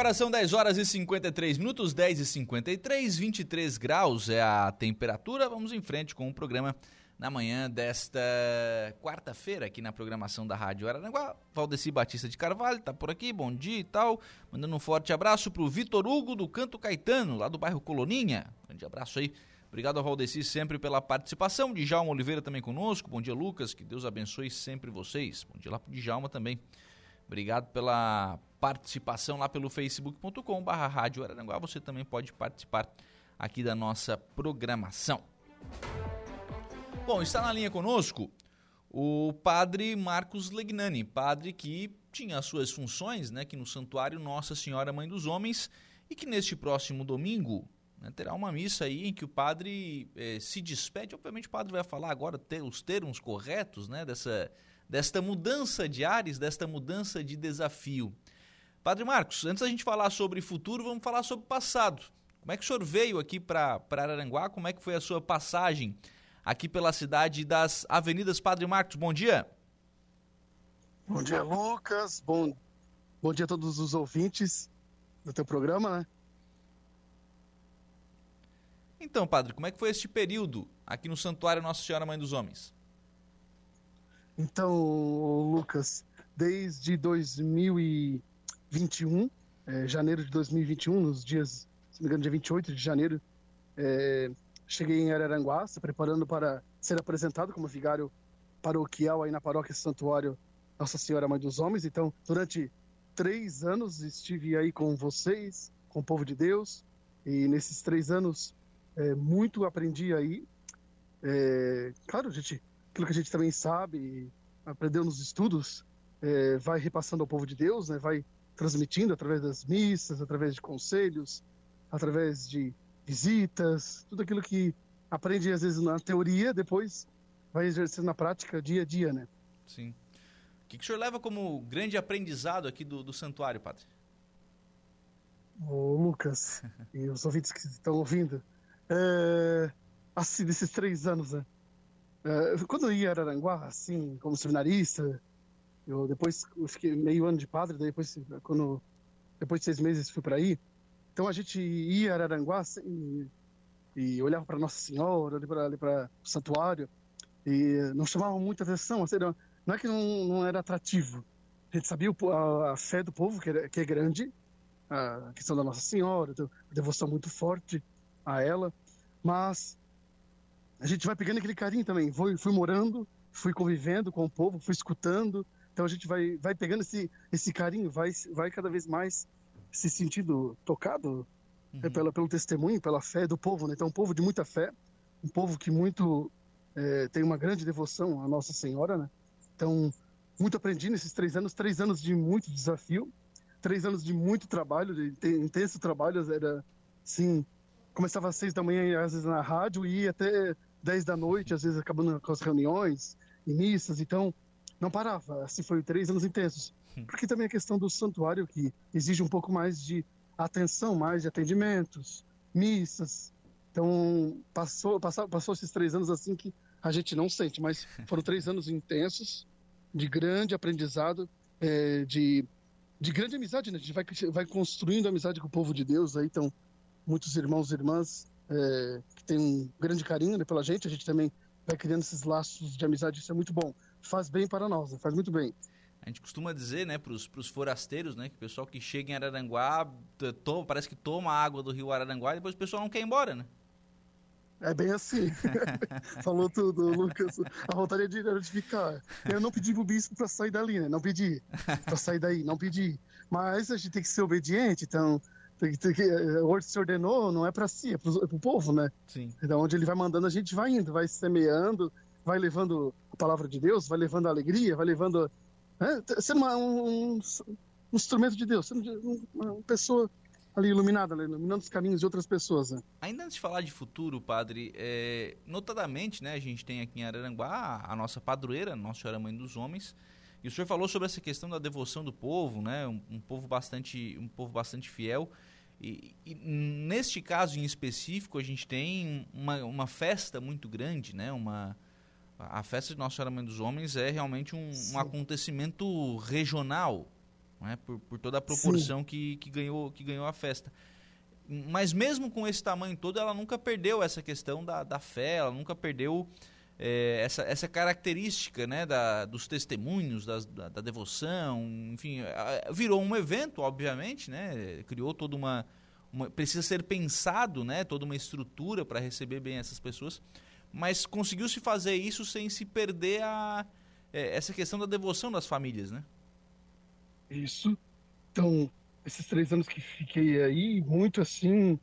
Agora são 10 horas e 53 minutos, 10 e 53, 23 graus é a temperatura. Vamos em frente com o programa na manhã desta quarta-feira aqui na programação da Rádio Araranguá. Valdeci Batista de Carvalho tá por aqui, bom dia e tal. Mandando um forte abraço pro Vitor Hugo do Canto Caetano, lá do bairro Coloninha. Grande abraço aí. Obrigado ao Valdeci sempre pela participação. Djalma Oliveira também conosco. Bom dia, Lucas. Que Deus abençoe sempre vocês. Bom dia lá pro Djalma também. Obrigado pela participação lá pelo facebook.com barra Rádio Araranguá. Você também pode participar aqui da nossa programação. Bom, está na linha conosco o padre Marcos Legnani, padre que tinha as suas funções né, aqui no Santuário Nossa Senhora Mãe dos Homens e que neste próximo domingo né, terá uma missa aí em que o padre eh, se despede. Obviamente o padre vai falar agora ter, os termos corretos né, dessa, desta mudança de ares, desta mudança de desafio. Padre Marcos, antes da gente falar sobre futuro, vamos falar sobre passado. Como é que o senhor veio aqui para Araranguá? Como é que foi a sua passagem aqui pela cidade das Avenidas Padre Marcos? Bom dia. Bom dia, Lucas. Bom, bom dia a todos os ouvintes do teu programa, né? Então, padre, como é que foi este período aqui no Santuário Nossa Senhora Mãe dos Homens? Então, Lucas, desde 2021, é, janeiro de 2021, nos dias, se não me engano, dia 28 de janeiro, é, cheguei em Araranguá, se preparando para ser apresentado como vigário paroquial aí na paróquia Santuário Nossa Senhora Mãe dos Homens. Então, durante três anos estive aí com vocês, com o povo de Deus, e nesses três anos é, muito aprendi aí. É, claro, gente, aquilo que a gente também sabe, aprendeu nos estudos, é, vai repassando ao povo de Deus, né, vai transmitindo através das missas, através de conselhos, através de visitas, tudo aquilo que aprende às vezes na teoria, depois vai exercendo na prática dia a dia, né? Sim. O que, que o senhor leva como grande aprendizado aqui do, do santuário, padre? Ô, Lucas e os ouvintes que estão ouvindo, é, assim, desses três anos, né? É, quando eu ia a Araranguá, assim, como seminarista, eu depois eu fiquei meio ano de padre, depois, quando, depois de seis meses fui para aí. Então a gente ia a Araranguá assim, e, olhava para Nossa Senhora, ali para o santuário, e não chamava muita atenção, assim, não, não é que não, não, era atrativo. A gente sabia a, a fé do povo, que é, que é grande, a questão da Nossa Senhora, a devoção muito forte a ela, mas a gente vai pegando aquele carinho também. Fui, fui morando, fui convivendo com o povo, fui escutando, então a gente vai, vai pegando esse, esse carinho, vai, vai cada vez mais se sentindo tocado uhum. é, pela, pelo testemunho, pela fé do povo. Né? Então, um povo de muita fé, um povo que muito é, tem uma grande devoção à Nossa Senhora. Né? Então, muito aprendi nesses três anos, três anos de muito desafio, três anos de muito trabalho, de intenso trabalho. Era, sim, começava às seis da manhã, às vezes na rádio, e ia até dez da noite, às vezes acabando com as reuniões e missas, então não parava. Assim foi três anos intensos. Hum. Porque também a questão do santuário, que exige um pouco mais de atenção, mais de atendimentos, missas. Então, passou, passou, passou esses três anos assim que a gente não sente, mas foram três anos intensos, de grande aprendizado, é, de, de grande amizade, né? A gente vai, vai construindo amizade com o povo de Deus aí, então muitos irmãos e irmãs é, que têm um grande carinho né, pela gente. A gente também vai criando esses laços de amizade, isso é muito bom. Faz bem para nós, né, faz muito bem. A gente costuma dizer, né, para os forasteiros, né, que o pessoal que chega em Araranguá toma, parece que toma a água do rio Araranguá e depois o pessoal não quer ir embora, né? É bem assim. Falou tudo, Lucas. A vontade de ficar. Eu não pedi pro bispo para sair dali, né? Não pedi. Para sair daí, não pedi. Mas a gente tem que ser obediente, então o se ordenou, não é para si, é para o povo, né? Sim. Então, onde ele vai mandando, a gente vai indo, vai semeando, vai levando a palavra de Deus, vai levando a alegria, vai levando. Né? Sendo uma, um, um, instrumento de Deus, sendo uma, pessoa ali iluminada, iluminando os caminhos de outras pessoas. Né? Ainda antes de falar de futuro, padre, é, notadamente, né, a gente tem aqui em Araranguá a nossa padroeira, Nossa Senhora Mãe dos Homens, e o senhor falou sobre essa questão da devoção do povo, né, um, um povo bastante, um povo bastante fiel. E, e, neste caso em específico, a gente tem uma, uma festa muito grande, né? Uma, a festa de Nossa Senhora Mãe dos Homens é realmente um, um acontecimento regional, né? por, por toda a proporção que, que, ganhou, que ganhou a festa. Mas mesmo com esse tamanho todo, ela nunca perdeu essa questão da, da fé, ela nunca perdeu é, essa, essa característica né, da, dos testemunhos, das, da, da, devoção, enfim, virou um evento, obviamente, né, criou toda uma, uma, precisa ser pensado, né, toda uma estrutura para receber bem essas pessoas, mas conseguiu-se fazer isso sem se perder a, é, essa questão da devoção das famílias, né? Isso. Então, esses três anos que fiquei aí, muito assim,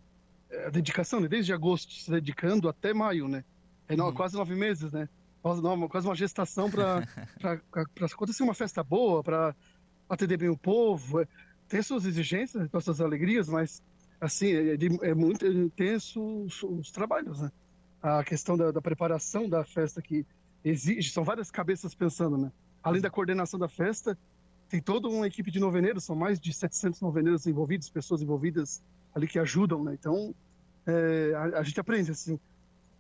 é, a dedicação, né? desde agosto se dedicando até maio, né? É uhum. quase nove meses, né? Quase, não, quase uma gestação para acontecer uma festa boa, para atender bem o povo. É, tem suas exigências, suas alegrias, mas assim, é, é muito intenso os, os, trabalhos, né? A questão da, da, preparação da festa que exige, são várias cabeças pensando, né? além da coordenação da festa, tem toda uma equipe de noveneiros, são mais de 700 noveneiros envolvidos, pessoas envolvidas ali que ajudam, né? Então, é, a, a, gente aprende, assim.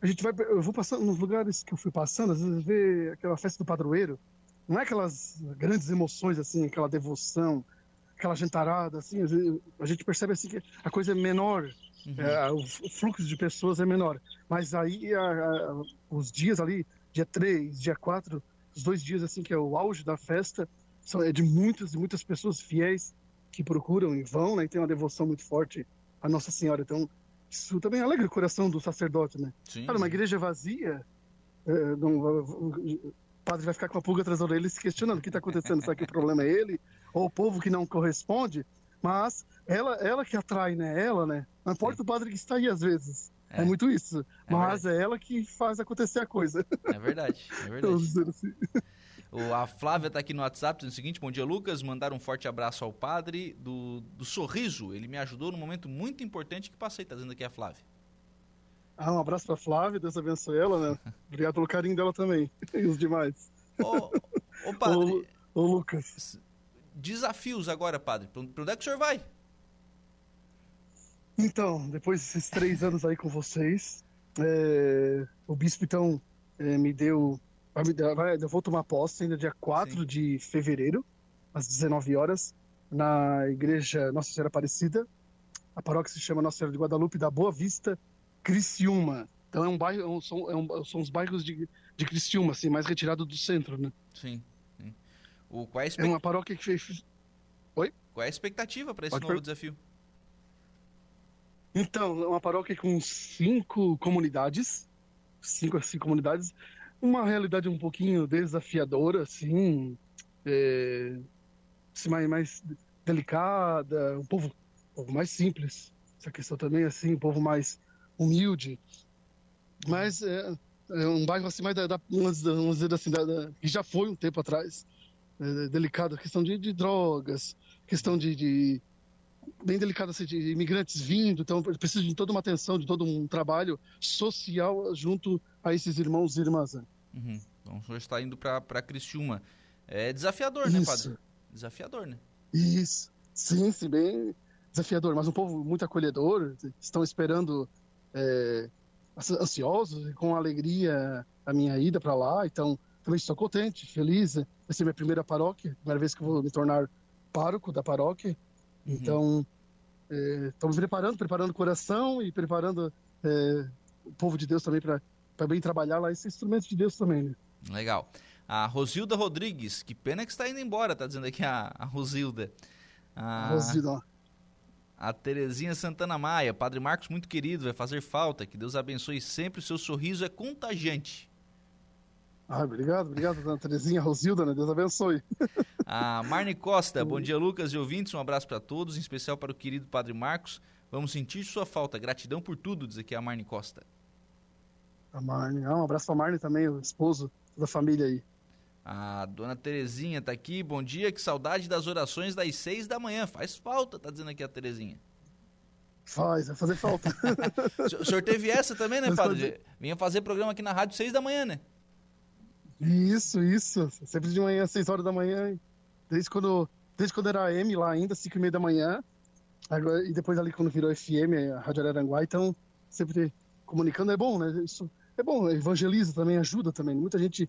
A gente vai, eu vou passando nos lugares que eu fui passando, às vezes vê aquela festa do padroeiro, não é aquelas grandes emoções, assim, aquela devoção, aquela gentarada, assim, a gente percebe, assim, que a coisa é menor, uhum. é, o fluxo de pessoas é menor. Mas aí, a, a, os dias ali, dia 3, dia 4, os dois dias, assim, que é o auge da festa, são, é de muitas e muitas pessoas fiéis que procuram e vão, né? E tem uma devoção muito forte à Nossa Senhora. Então, isso também alegra o coração do sacerdote, né? Sim. Cara, uma igreja vazia, é, não, o padre vai ficar com a pulga atrás da orelha se questionando o que está acontecendo. Será que o problema é ele? Ou o povo que não corresponde? Mas ela, ela que atrai, né? Ela, né? Não importa Sim. o padre que está aí às vezes. É, é muito isso. É mas verdade. é ela que faz acontecer a coisa. É verdade, é verdade. assim. O, a Flávia está aqui no WhatsApp dizendo o seguinte: Bom dia, Lucas. Mandar um forte abraço ao padre do, do sorriso. Ele me ajudou num momento muito importante que passei. Está dizendo aqui a Flávia. Ah, um abraço para Flávia, Deus abençoe ela, né? Obrigado pelo carinho dela também. E os demais. Ô, ô padre. Ô, ô, Lucas. Desafios agora, padre. Para onde é que o senhor vai? Então, depois desses três anos aí com vocês, é, o bispo então é, me deu eu vou tomar posse ainda dia 4 Sim. de fevereiro, às 19 horas, na igreja Nossa Senhora Aparecida. A paróquia se chama Nossa Senhora de Guadalupe da Boa Vista, Criciúma. Então é um bairro, é são, é um, são os bairros de, de Criciúma, assim, mais retirado do centro, né? Sim. O, qual é, expect... é uma paróquia que fez. Oi? Qual é a expectativa para esse Pode novo per... desafio? Então, é uma paróquia com cinco comunidades, cinco assim, comunidades, uma realidade um pouquinho desafiadora, assim, é, assim mais, mais delicada, um povo, um povo mais simples. Essa questão também, assim, um povo mais humilde. Mas é, é um bairro assim mais da, da vamos dizer assim, da, da, que já foi um tempo atrás. É, delicado, questão de, de drogas, questão de, de bem delicada assim, de imigrantes vindo, então precisa de toda uma atenção, de todo um trabalho social junto a esses irmãos e irmãs. Né? Uhum. Então o senhor está indo para Criciúma. É desafiador, né, Isso. né, padre? Desafiador, né? Isso. Sim, sim, bem desafiador, mas um povo muito acolhedor, estão esperando é, ansiosos, com alegria a minha ida para lá, então também estou contente, feliz. Vai ser minha primeira paróquia, primeira vez que vou me tornar pároco da paróquia. Uhum. Então, é, estamos preparando, preparando o coração e preparando é, o povo de Deus também para bem trabalhar lá esse instrumento de Deus também. Né? Legal. A Rosilda Rodrigues, que pena que está indo embora, tá dizendo aqui a, a Rosilda. A, Rosilda. A Terezinha Santana Maia, Padre Marcos, muito querido, vai fazer falta. Que Deus abençoe sempre, o seu sorriso é contagiante. Ah, obrigado, obrigado, dona Terezinha Rosilda, né? Deus abençoe. A Marne Costa, bom dia, Lucas e ouvintes, um abraço para todos, em especial para o querido Padre Marcos. Vamos sentir sua falta, gratidão por tudo, diz aqui a Marne Costa. A Marne, ah, um abraço para a Marne também, o esposo, toda a família aí. A dona Terezinha tá aqui, bom dia, que saudade das orações das seis da manhã, faz falta, tá dizendo aqui a Terezinha. Faz, vai fazer falta. o senhor teve essa também, né, padre? Vinha fazer programa aqui na rádio seis da manhã, né? Isso, isso. Sempre de manhã, seis horas da manhã. Desde quando, desde quando era M lá ainda, cinco e meia da manhã. Agora, e depois ali quando virou FM, a Rádio Araranguá, então sempre comunicando é bom, né? Isso é bom, evangeliza também, ajuda também. Muita gente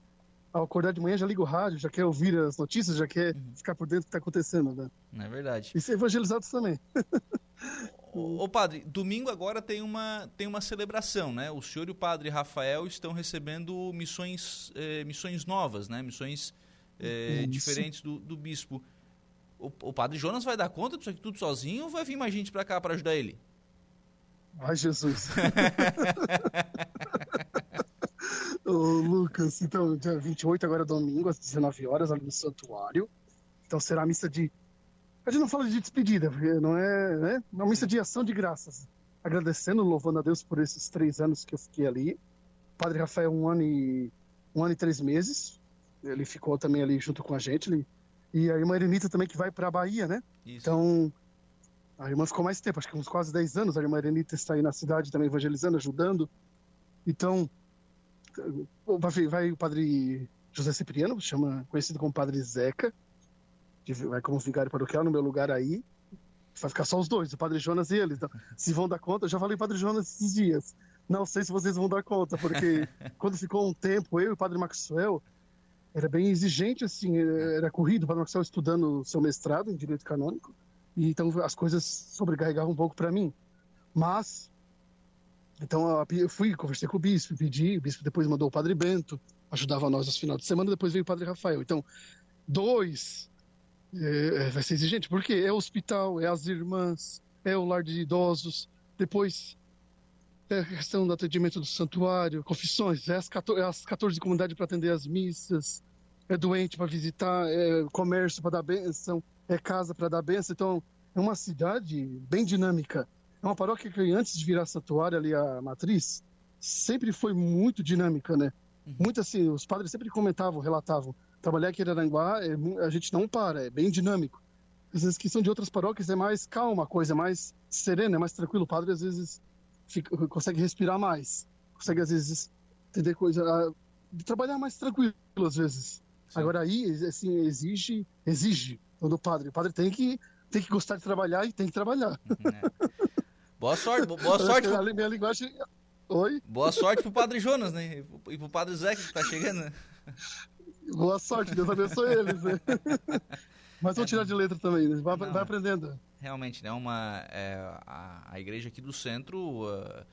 ao acordar de manhã já liga o rádio, já quer ouvir as notícias, já quer uhum. ficar por dentro do que está acontecendo, né? É verdade. E ser evangelizado também. Ô, ô, padre, domingo agora tem uma, tem uma celebração, né? O senhor e o padre Rafael estão recebendo missões, eh, missões novas, né? Missões eh, diferentes do, do bispo. O, o, padre Jonas vai dar conta disso aqui tudo sozinho ou vai vir mais gente para cá para ajudar ele? Ai, Jesus. Ô, Lucas, então, dia 28, agora é domingo, às 19 horas, ali no santuário. Então será a missa de a gente não fala de despedida, porque não é, né? É uma missa de ação de graças. Agradecendo, louvando a Deus por esses três anos que eu fiquei ali. O Padre Rafael, um ano e, um ano e três meses. Ele ficou também ali junto com a gente. Ele, e a irmã Erenita também, que vai para a Bahia, né? Isso. Então, a irmã ficou mais tempo, acho que uns quase 10 anos. A irmã Erenita está aí na cidade também evangelizando, ajudando. Então, vai, vai o padre José Cipriano, chama, conhecido como Padre Zeca, que vai como vigário paroquial no meu lugar aí. Vai ficar só os dois, o Padre Jonas e ele. Então, se vão dar conta, eu já falei Padre Jonas esses dias. Não sei se vocês vão dar conta, porque quando ficou um tempo, eu e o Padre Maxwell, era bem exigente, assim, era corrido, o Padre Maxwell estudando seu mestrado em Direito Canônico, e então as coisas sobrecarregavam um pouco para mim. Mas, então eu fui, conversei com o bispo, pedi, o bispo depois mandou o Padre Bento, ajudava nós nos finais de semana, depois veio o Padre Rafael. Então, dois é, vai ser exigente, porque é o hospital, é as irmãs, é o lar de idosos, depois é a questão do atendimento do santuário, confissões, é as 14, é as 14 comunidades para atender as missas, é doente para visitar, é comércio para dar bênção, é casa para dar bênção. Então, é uma cidade bem dinâmica. É uma paróquia que antes de virar santuário ali, a matriz, sempre foi muito dinâmica, né? Uhum. Muito assim, os padres sempre comentavam, relatavam. Trabalhar aqui em Aranguá, é, a gente não para, é bem dinâmico. Às vezes que são de outras paróquias é mais calma a coisa, é mais serena, é mais tranquilo. O padre às vezes fica, consegue respirar mais, consegue às vezes entender coisa, de trabalhar mais tranquilo às vezes. Sim. Agora aí, assim, exige, exige do padre. O padre tem que, tem que gostar de trabalhar e tem que trabalhar. É. Boa sorte, boa sorte. A minha linguagem... Oi? Boa sorte pro Padre Jonas, né? E pro Padre Zé que tá chegando, né? Boa sorte, Deus abençoe eles, né? Mas vão tirar de letra também, né? vai, vai aprendendo realmente, né, uma, é, a, a igreja aqui do centro, uh,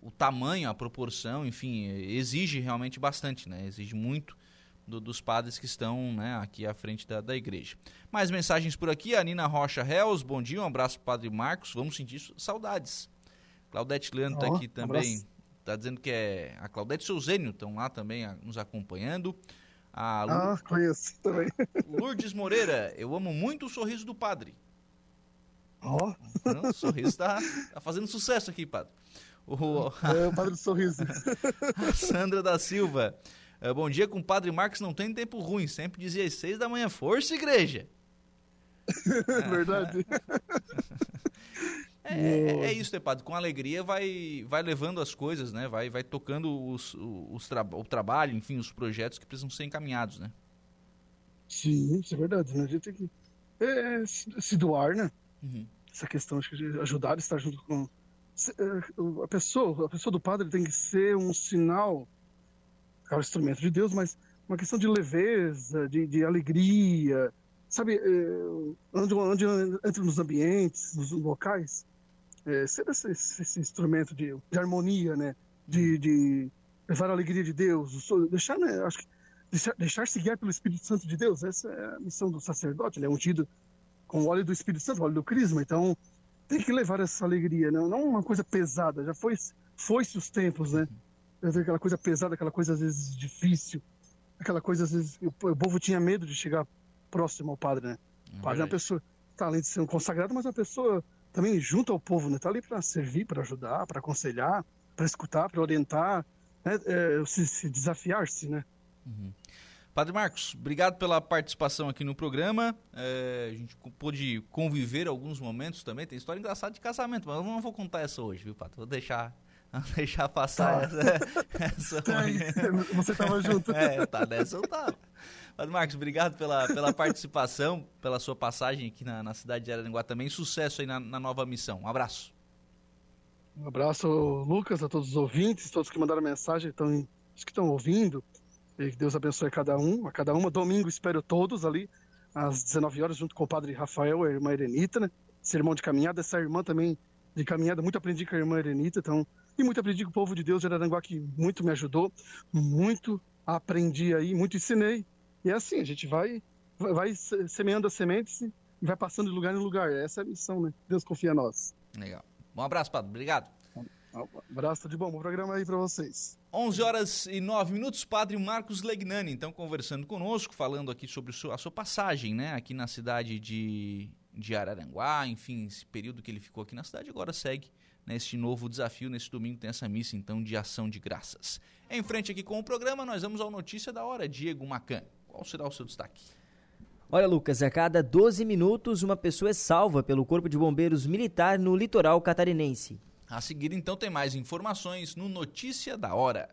o tamanho, a proporção, enfim, exige realmente bastante, né, exige muito do, dos padres que estão né, aqui à frente da, da igreja. Mais mensagens por aqui, a Nina Rocha Reus, bom dia, um abraço para o Padre Marcos, vamos sentir saudades. Claudete Leandro está oh, aqui também, está dizendo que é a Claudete e o Zênio estão lá também a, nos acompanhando. A Lu... Ah, conheço também. Lourdes Moreira, eu amo muito o sorriso do padre. Ó. Oh. o sorriso tá, tá fazendo sucesso aqui, padre. O, é o padre do sorriso. a Sandra da Silva. É, bom dia, com o padre Marcos não tem tempo ruim. Sempre dizia às seis da manhã, força igreja. Verdade. É, é, é, isso, né, padre? Com alegria vai, vai levando as coisas, né? Vai, vai tocando os, os tra o trabalho, enfim, os projetos que precisam ser encaminhados, né? Sim, isso é verdade. Né? A gente tem que é, se doar, né? Uhum. Essa questão acho que de ajudar a estar junto com eh, a pessoa, a pessoa do padre tem que ser um sinal, é o instrumento de Deus, mas uma questão de leveza, de, de alegria, sabe, onde, onde entra nos ambientes, nos locais, é, ser esse, esse, instrumento de, de harmonia, né, de, de levar a alegria de Deus, deixar, né, acho que deixar, deixar-se guiar pelo Espírito Santo de Deus, essa é a missão do sacerdote, ele é ungido com o óleo do Espírito Santo, o óleo do Crisma. Então, tem que levar essa alegria, né? não uma coisa pesada. Já foi, foi-se os tempos, né? Aquela coisa pesada, aquela coisa às vezes difícil, aquela coisa às vezes o povo tinha medo de chegar próximo ao padre, né? O padre é uma pessoa, tá além de ser um consagrado, mas uma pessoa também junto ao povo, né? Tá ali para servir, para ajudar, para aconselhar, para escutar, para orientar, né? é, se, se desafiar-se, né? Uhum. Padre Marcos, obrigado pela participação aqui no programa. É, a gente pôde conviver alguns momentos também. Tem história engraçada de casamento, mas eu não vou contar essa hoje, viu, Pato? Vou deixar, deixar passar tá. essa, essa Você estava junto. É, tá nessa eu tava. Padre Marcos, obrigado pela, pela participação, pela sua passagem aqui na, na cidade de Araranguá também. Sucesso aí na, na nova missão. Um abraço. Um abraço, Lucas, a todos os ouvintes, todos que mandaram mensagem, tão, os que estão ouvindo. E que Deus abençoe cada um, a cada uma. Domingo espero todos ali, às 19 horas, junto com o padre Rafael e a irmã Erenita, né? Sermão de caminhada. Essa irmã também de caminhada, muito aprendi com a irmã Erenita, então, e muito aprendi com o povo de Deus de Araranguá, que muito me ajudou, muito aprendi aí, muito ensinei. E é assim, a gente vai, vai semeando as sementes e vai passando de lugar em lugar. Essa é a missão, né? Deus confia em nós. Legal. Um abraço, Padre. Obrigado. Um abraço de bom. Bom programa aí para vocês. 11 horas e 9 minutos, Padre Marcos Legnani, então conversando conosco, falando aqui sobre a sua passagem, né, aqui na cidade de, de Araranguá, enfim, esse período que ele ficou aqui na cidade, agora segue neste né, novo desafio, nesse domingo tem essa missa, então, de ação de graças. Em frente aqui com o programa, nós vamos ao Notícia da Hora, Diego Macan. Qual será o seu destaque? Olha, Lucas, a cada 12 minutos uma pessoa é salva pelo Corpo de Bombeiros Militar no litoral catarinense. A seguir, então, tem mais informações no Notícia da Hora.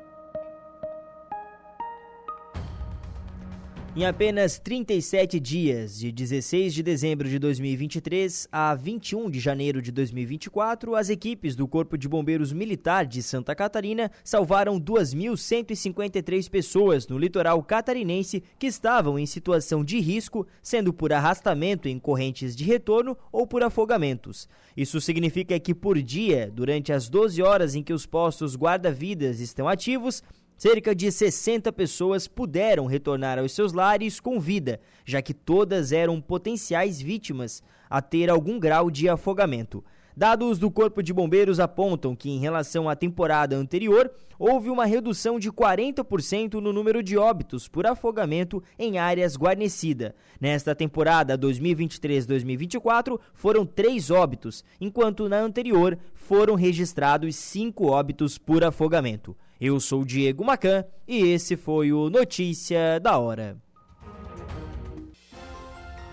Em apenas 37 dias, de 16 de dezembro de 2023 a 21 de janeiro de 2024, as equipes do Corpo de Bombeiros Militar de Santa Catarina salvaram 2.153 pessoas no litoral catarinense que estavam em situação de risco, sendo por arrastamento em correntes de retorno ou por afogamentos. Isso significa que por dia, durante as 12 horas em que os postos guarda-vidas estão ativos, Cerca de 60 pessoas puderam retornar aos seus lares com vida, já que todas eram potenciais vítimas a ter algum grau de afogamento. Dados do Corpo de Bombeiros apontam que, em relação à temporada anterior, houve uma redução de 40% no número de óbitos por afogamento em áreas guarnecidas. Nesta temporada 2023-2024, foram três óbitos, enquanto na anterior foram registrados cinco óbitos por afogamento. Eu sou Diego Macan e esse foi o Notícia da Hora.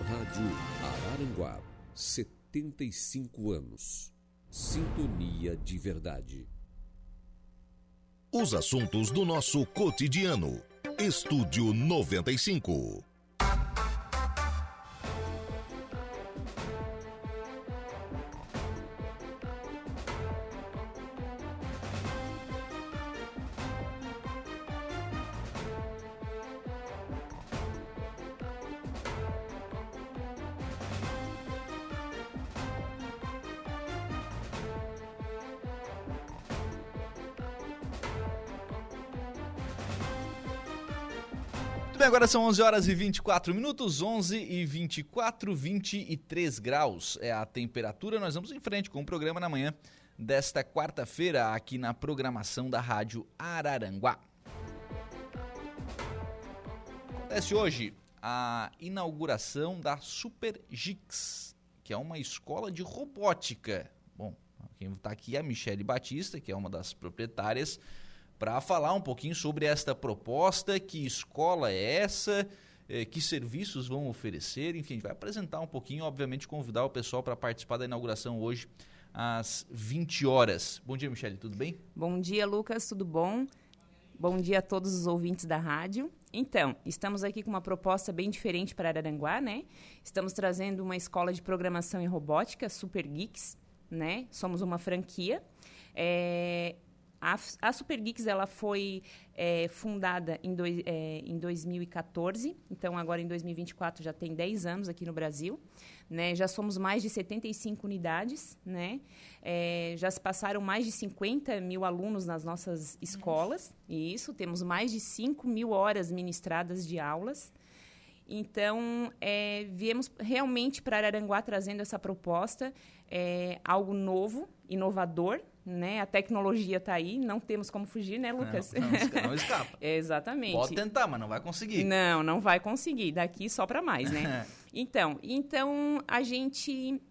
Rádio Araranguá, 75 anos. Sintonia de verdade. Os assuntos do nosso cotidiano. Estúdio 95. Agora são 11 horas e 24 minutos, 11 e 24, 23 graus é a temperatura. Nós vamos em frente com o programa na manhã desta quarta-feira aqui na programação da Rádio Araranguá. Acontece hoje a inauguração da Super Gix, que é uma escola de robótica. Bom, quem está aqui é a Michele Batista, que é uma das proprietárias para falar um pouquinho sobre esta proposta, que escola é essa, eh, que serviços vão oferecer, enfim, a gente vai apresentar um pouquinho, obviamente convidar o pessoal para participar da inauguração hoje às 20 horas. Bom dia, Michele, tudo bem? Bom dia, Lucas, tudo bom? Bom dia a todos os ouvintes da rádio. Então, estamos aqui com uma proposta bem diferente para Araranguá, né? Estamos trazendo uma escola de programação e robótica, Super Geeks, né? Somos uma franquia. É, a, a Super Geeks ela foi é, fundada em, dois, é, em 2014, então agora em 2024 já tem 10 anos aqui no Brasil. Né? Já somos mais de 75 unidades, né? É, já se passaram mais de 50 mil alunos nas nossas escolas, e isso, temos mais de 5 mil horas ministradas de aulas. Então, é, viemos realmente para Araranguá trazendo essa proposta, é, algo novo, inovador, né? A tecnologia está aí, não temos como fugir, né, Lucas? Não, não, não escapa. Exatamente. Pode tentar, mas não vai conseguir. Não, não vai conseguir. Daqui só para mais, né? então, então a gente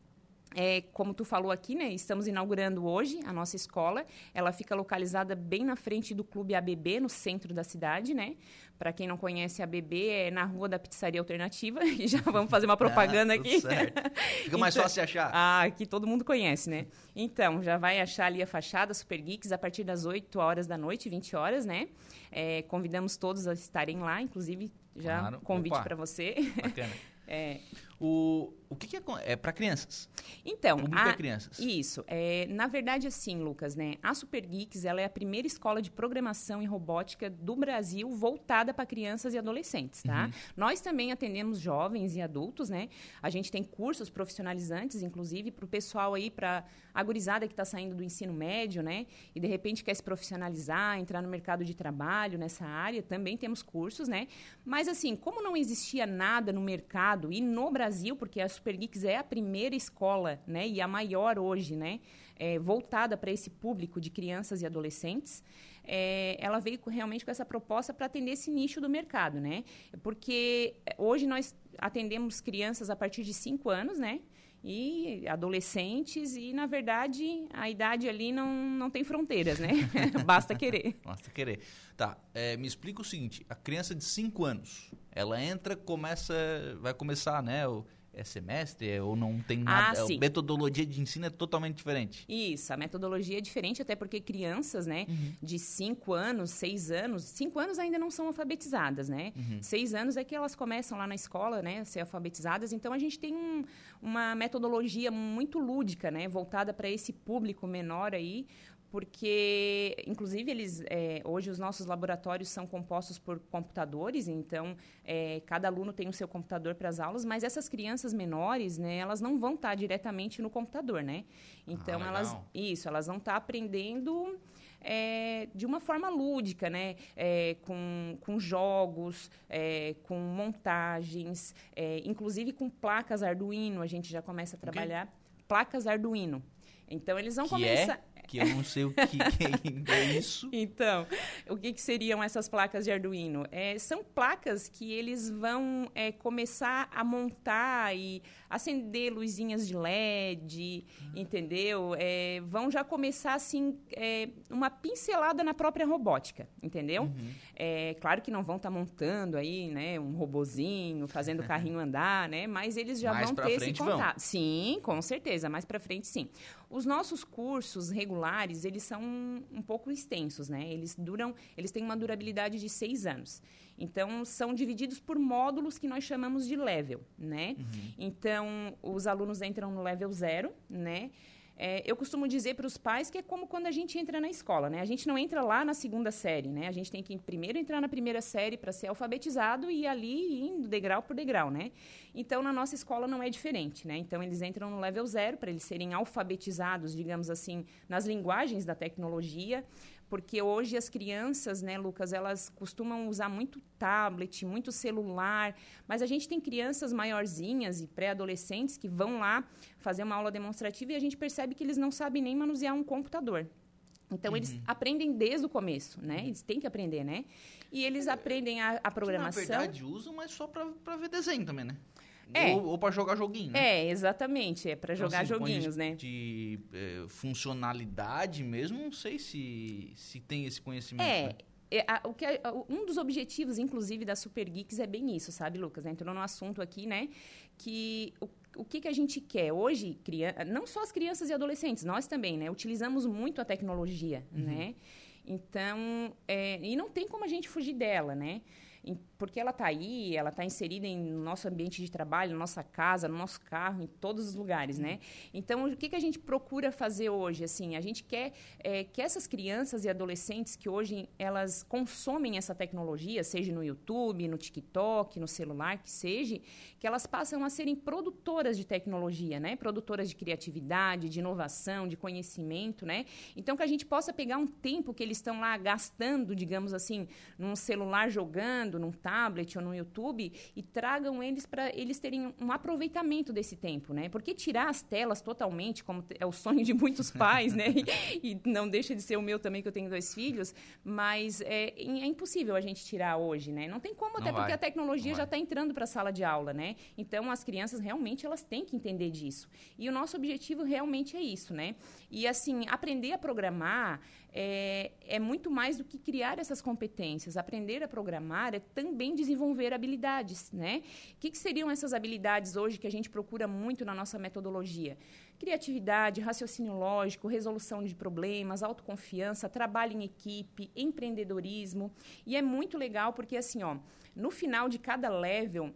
é, como tu falou aqui, né? Estamos inaugurando hoje a nossa escola. Ela fica localizada bem na frente do Clube ABB, no centro da cidade, né? Para quem não conhece a ABB, é na Rua da Pizzaria Alternativa. E já vamos fazer uma propaganda ah, aqui. Certo. Fica mais então, fácil de achar. Ah, aqui todo mundo conhece, né? Então, já vai achar ali a fachada Super Geeks a partir das 8 horas da noite, 20 horas, né? É, convidamos todos a estarem lá, inclusive já claro. convite para você. Bacana. É. O, o que, que é, é para crianças? Então, Público a, é crianças. Isso. É, na verdade, assim, Lucas, né? A Super Geeks ela é a primeira escola de programação e robótica do Brasil voltada para crianças e adolescentes, tá? Uhum. Nós também atendemos jovens e adultos, né? A gente tem cursos profissionalizantes, inclusive, para o pessoal aí, para a gurizada que está saindo do ensino médio, né? E de repente quer se profissionalizar, entrar no mercado de trabalho nessa área, também temos cursos, né? Mas assim, como não existia nada no mercado e no Brasil, porque a Super Geeks é a primeira escola, né? E a maior hoje, né? É, voltada para esse público de crianças e adolescentes, é, ela veio realmente com essa proposta para atender esse nicho do mercado, né? Porque hoje nós atendemos crianças a partir de 5 anos, né? e adolescentes e na verdade a idade ali não, não tem fronteiras, né? Basta querer. Basta querer. Tá, é, me explica o seguinte, a criança de 5 anos, ela entra, começa, vai começar, né, o, é semestre é, ou não tem nada? Ah, sim. a metodologia de ensino é totalmente diferente. Isso, a metodologia é diferente, até porque crianças, né, Uhum. de 5 anos, 6 anos, 5 anos ainda não são alfabetizadas, né? Uhum. 6 anos é que elas começam lá na escola, né, a ser alfabetizadas. Então a gente tem um- uma metodologia muito lúdica, né, voltada para esse público menor aí, porque, inclusive, eles é, hoje os nossos laboratórios são compostos por computadores, então é, cada aluno tem o seu computador para as aulas, mas essas crianças menores, né, elas não vão estar diretamente no computador, né? Então Ah, elas, isso, elas vão estar aprendendo é, de uma forma lúdica, né? É, com, com jogos, é, com montagens, é, inclusive com placas Arduino, a gente já começa a trabalhar. Placas Arduino. Então eles vão que começar. Que eu não sei o que, que é isso. Então, o que, que seriam essas placas de Arduino? É, são placas que eles vão é, começar a montar e acender luzinhas de LED, entendeu? É, vão já começar, assim, é, uma pincelada na própria robótica, entendeu? Uhum. É, claro que não vão estar montando aí, né, um robozinho, fazendo o carrinho andar, né? Mas eles já Mais vão ter esse frente vão. contato. Sim, com certeza, mais para frente sim. Os nossos cursos regulares, eles são um, pouco extensos, né? Eles duram, eles têm uma durabilidade de seis anos. Então, são divididos por módulos que nós chamamos de level, né? Então, os alunos entram no level zero, né? É, eu costumo dizer para os pais que é como quando a gente entra na escola, né? A gente não entra lá na segunda série, né? A gente tem que primeiro entrar na primeira série para ser alfabetizado e ali indo degrau por degrau, né? Então, na nossa escola não é diferente, né? Então, eles entram no level zero para eles serem alfabetizados, digamos assim, nas linguagens da tecnologia, porque hoje as crianças, né, Lucas, elas costumam usar muito tablet, muito celular, mas a gente tem crianças maiorzinhas e pré-adolescentes que vão lá fazer uma aula demonstrativa e a gente percebe que eles não sabem nem manusear um computador. Então, eles aprendem desde o começo, né? Eles têm que aprender, né? E eles aprendem a, a programação. Que, na verdade, usam, mas só pra ver desenho também, né? É. Ou, ou pra jogar joguinho, né? É, exatamente. É para Então, jogar assim, joguinhos, né? De eh, funcionalidade mesmo, não sei se, se tem esse conhecimento. É, né? é, a- o que a- a- um dos objetivos, inclusive, da Super Geeks é bem isso, sabe, Lucas? Entrou no assunto aqui, né? Que o, o que, que a gente quer? Hoje, crian- não só as crianças e adolescentes, nós também, né? Utilizamos muito a tecnologia, né? Então, é, e não tem como a gente fugir dela, né? Porque ela está aí, ela está inserida em no nosso ambiente de trabalho, nossa casa, no nosso carro, em todos os lugares, né? Então, o que, que a gente procura fazer hoje? Assim, a gente quer é, que essas crianças e adolescentes que hoje elas consomem essa tecnologia, seja no YouTube, no TikTok, no celular, que seja, que elas passam a serem produtoras de tecnologia, né? Produtoras de criatividade, de inovação, de conhecimento, né? Então, que a gente possa pegar um tempo que eles estão lá gastando, digamos assim, num celular jogando, num tablet ou no YouTube e tragam eles para eles terem um aproveitamento desse tempo, né? Porque tirar as telas totalmente, como é o sonho de muitos pais, né? E, e não deixa de ser o meu também, que eu tenho dois filhos, mas é, é impossível a gente tirar hoje, né? Não tem como, Não até vai. porque a tecnologia Não já está entrando para a sala de aula, né? Então, as crianças realmente elas têm que entender disso. E o nosso objetivo realmente é isso, né? E, assim, aprender a programar é, é muito mais do que criar essas competências. Aprender a programar é também desenvolver habilidades, né? O que, que seriam essas habilidades hoje que a gente procura muito na nossa metodologia? Criatividade, raciocínio lógico, resolução de problemas, autoconfiança, trabalho em equipe, empreendedorismo. E é muito legal porque, assim, ó, no final de cada level,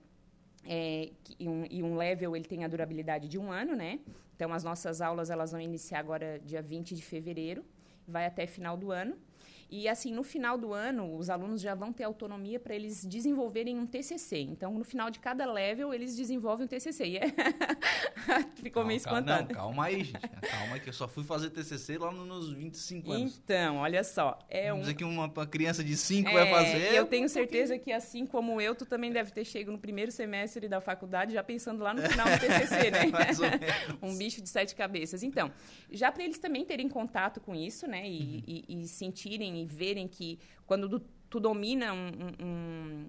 é, e, um, e um level ele tem a durabilidade de um ano, né? Então as nossas aulas elas vão iniciar agora dia 20 de fevereiro, vai até final do ano. E assim, no final do ano, os alunos já vão ter autonomia para eles desenvolverem um TCC. Então, no final de cada level, eles desenvolvem um TCC. E é... Ficou meio Calma, espantado. Não, calma aí, gente. Calma que eu só fui fazer TCC lá nos 25 anos. Então, olha só, é Vamos um dizer que uma, criança de 5 É, vai fazer. Eu tenho certeza que, assim como eu, tu também deve ter chegado no primeiro semestre da faculdade já pensando lá no final do TCC, né? Mais ou menos. um bicho de sete cabeças. Então, já para eles também terem contato com isso, né? E, e- e sentirem e verem que quando du- tu domina um, um- um-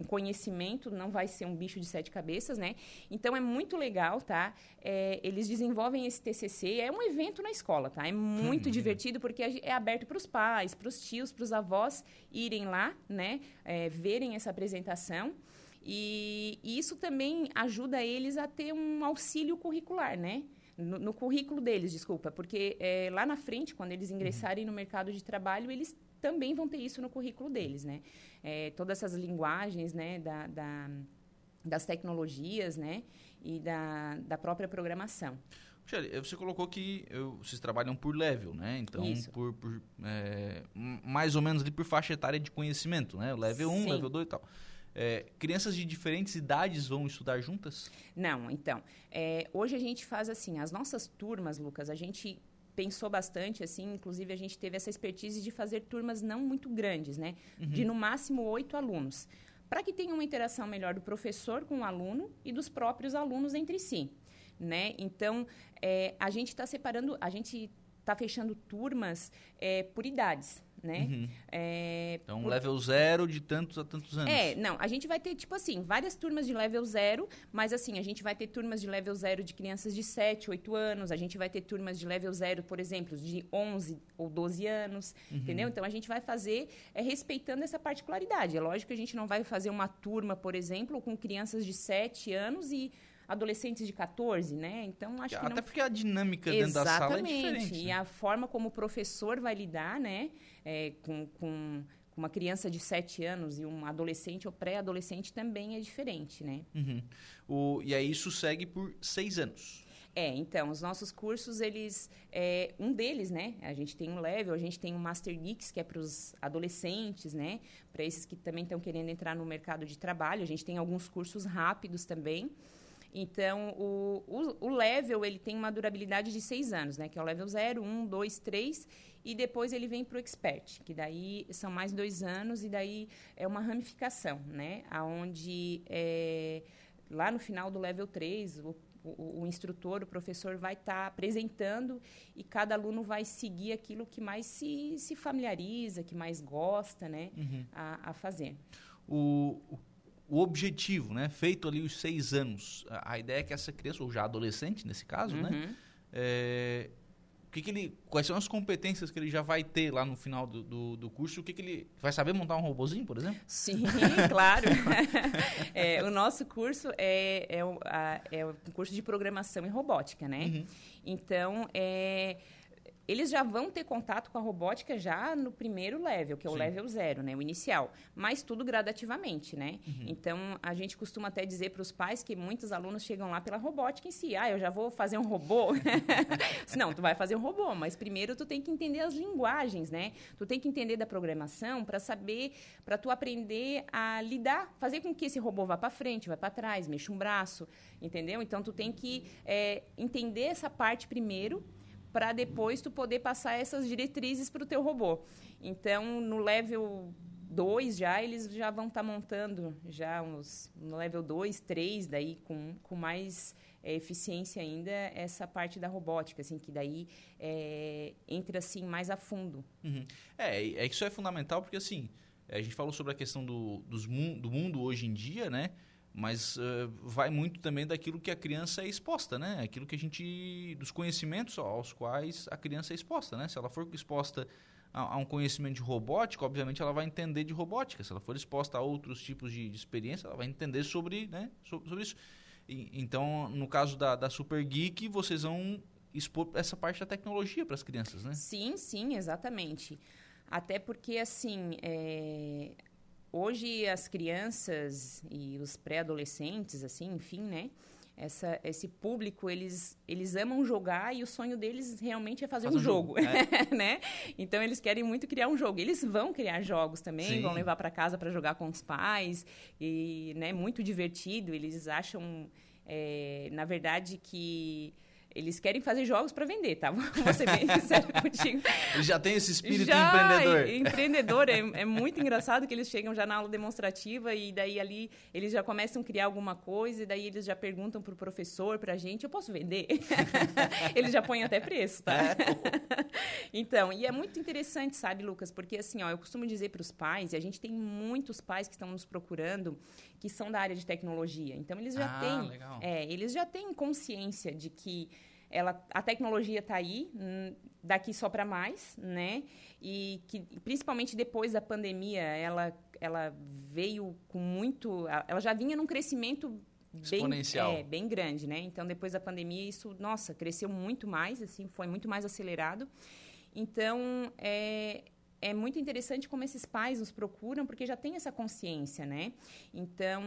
um conhecimento, não vai ser um bicho de sete cabeças, né? Então é muito legal, tá? É, eles desenvolvem esse TCC, é um evento na escola, tá? É muito Hum. divertido porque é aberto para os pais, para os tios, para os avós irem lá, né? É, verem essa apresentação. E, e isso também ajuda eles a ter um auxílio curricular, né? No, no currículo deles, desculpa, porque é, lá na frente, quando eles ingressarem no mercado de trabalho, eles também vão ter isso no currículo deles, né? É, todas essas linguagens, né, da, da- das tecnologias, né, e da, da própria programação. Eh, você colocou que vocês trabalham por level, né? Então, Isso. por, por, m- mais ou menos ali por faixa etária de conhecimento, né? Level 1, Sim. level 2 e tal. Eh, crianças de diferentes idades vão estudar juntas? Não, então, é, hoje a gente faz assim, as nossas turmas, Lucas, a gente pensou bastante, assim, inclusive a gente teve essa expertise de fazer turmas não muito grandes, né? De no máximo oito alunos, para que tenha uma interação melhor do professor com o aluno e dos próprios alunos entre si, né? Então, é, a gente está separando, a gente está fechando turmas é, por idades, né? É, Então, por- level 0 de tantos a tantos anos. é, não, a gente vai ter, tipo assim, várias turmas de level zero, mas assim, a gente vai ter turmas de level zero de crianças de 7, 8 anos, a gente vai ter turmas de level zero, por exemplo, de 11 ou 12 anos, entendeu? Então, a gente vai fazer é, respeitando essa particularidade. É lógico que a gente não vai fazer uma turma, por exemplo, com crianças de 7 anos e adolescentes de 14, né? Então, acho que Até não porque a dinâmica dentro da sala é Exatamente. diferente. E né? a forma como o professor vai lidar, né, é, com, com, com uma criança de 7 anos e um adolescente ou pré-adolescente também é diferente, né? Uhum. O, e aí isso segue por seis anos. É, então, os nossos cursos, eles. É, um deles, né? A gente tem um level, a gente tem um Master Geeks, que é para os adolescentes, né? Para esses que também estão querendo entrar no mercado de trabalho. A gente tem alguns cursos rápidos também. Então, o, o, o level, ele tem uma durabilidade de seis anos, né? Que é o level 0, 1, 2, 3. E depois ele vem para o Expert, que daí são mais dois anos. E daí é uma ramificação, né? Onde, lá no final do level 3, o o, o, instrutor, o professor vai estar tá apresentando e cada aluno vai seguir aquilo que mais se, se familiariza, que mais gosta, né, Uhum. a, a fazer. O, o, o objetivo, né? Feito ali os seis anos, a, a ideia é que essa criança, ou já adolescente nesse caso, né? Uhum. É, o que, que ele, quais são as competências que ele já vai ter lá no final do, do, do curso? O que, que ele vai saber montar um robozinho, por exemplo? Sim, claro. É, o nosso curso é, é, a, é um curso de programação e robótica, né? Uhum. Então, é, eles já vão ter contato com a robótica já no primeiro level, que é o Sim. level zero, né? O inicial. Mas tudo gradativamente, né? Uhum. Então, a gente costuma até dizer para os pais que muitos alunos chegam lá pela robótica em si. Ah, eu já vou fazer um robô? Não, tu vai fazer um robô, mas primeiro tu tem que entender as linguagens, né? Tu tem que entender da programação para saber, para tu aprender a lidar, fazer com que esse robô vá para frente, vá para trás, mexa um braço, entendeu? Então, tu tem que é, entender essa parte primeiro para depois tu poder passar essas diretrizes para o teu robô. Então, no level 2 já, eles já vão estar tá montando já uns, no level 2, 3, daí com, com mais é, eficiência ainda, essa parte da robótica, assim, que daí é, entra, assim, mais a fundo. Uhum. É, é isso é fundamental porque, assim, a gente falou sobre a questão do, dos do mundo hoje em dia, né? Mas uh, vai muito também daquilo que a criança é exposta, né? Aquilo que a gente... dos conhecimentos aos quais a criança é exposta, né? Se ela for exposta a, a um conhecimento de robótica, obviamente ela vai entender de robótica. Se ela for exposta a outros tipos de, de experiência, ela vai entender sobre, né? sobre, sobre isso. E, então, no caso da, da Super Geek, vocês vão expor essa parte da tecnologia para as crianças, né? Sim, sim, exatamente. Até porque, assim, é... hoje as crianças e os pré-adolescentes, assim, enfim, né? Essa, esse público, eles, eles amam jogar e o sonho deles realmente é fazer Faz um, um jogo, jogo, é. né? Então, eles querem muito criar um jogo. Eles vão criar jogos também, Sim. vão levar para casa para jogar com os pais e, né, muito divertido. Eles acham, é, na verdade, que eles querem fazer jogos para vender, tá? Vou ser bem sincero contigo. Eles já têm esse espírito já, empreendedor. Empreendedor, é, é, muito engraçado que eles chegam já na aula demonstrativa e daí ali eles já começam a criar alguma coisa e daí eles já perguntam pro professor, pra gente, eu posso vender? eles já põem até preço, tá? É. então, e é muito interessante, sabe, Lucas? Porque assim, ó, eu costumo dizer para os pais, e a gente tem muitos pais que estão nos procurando que são da área de tecnologia. Então eles já ah, têm, legal. é, eles já têm consciência de que ela, a tecnologia está aí, hum, daqui só para mais, né? E que principalmente depois da pandemia, ela, ela veio com muito, ela já vinha num crescimento bem, é, bem grande, né? Então depois da pandemia isso, nossa, cresceu muito mais, assim, foi muito mais acelerado. Então é, é muito interessante como esses pais nos procuram, porque já tem essa consciência, né? Então,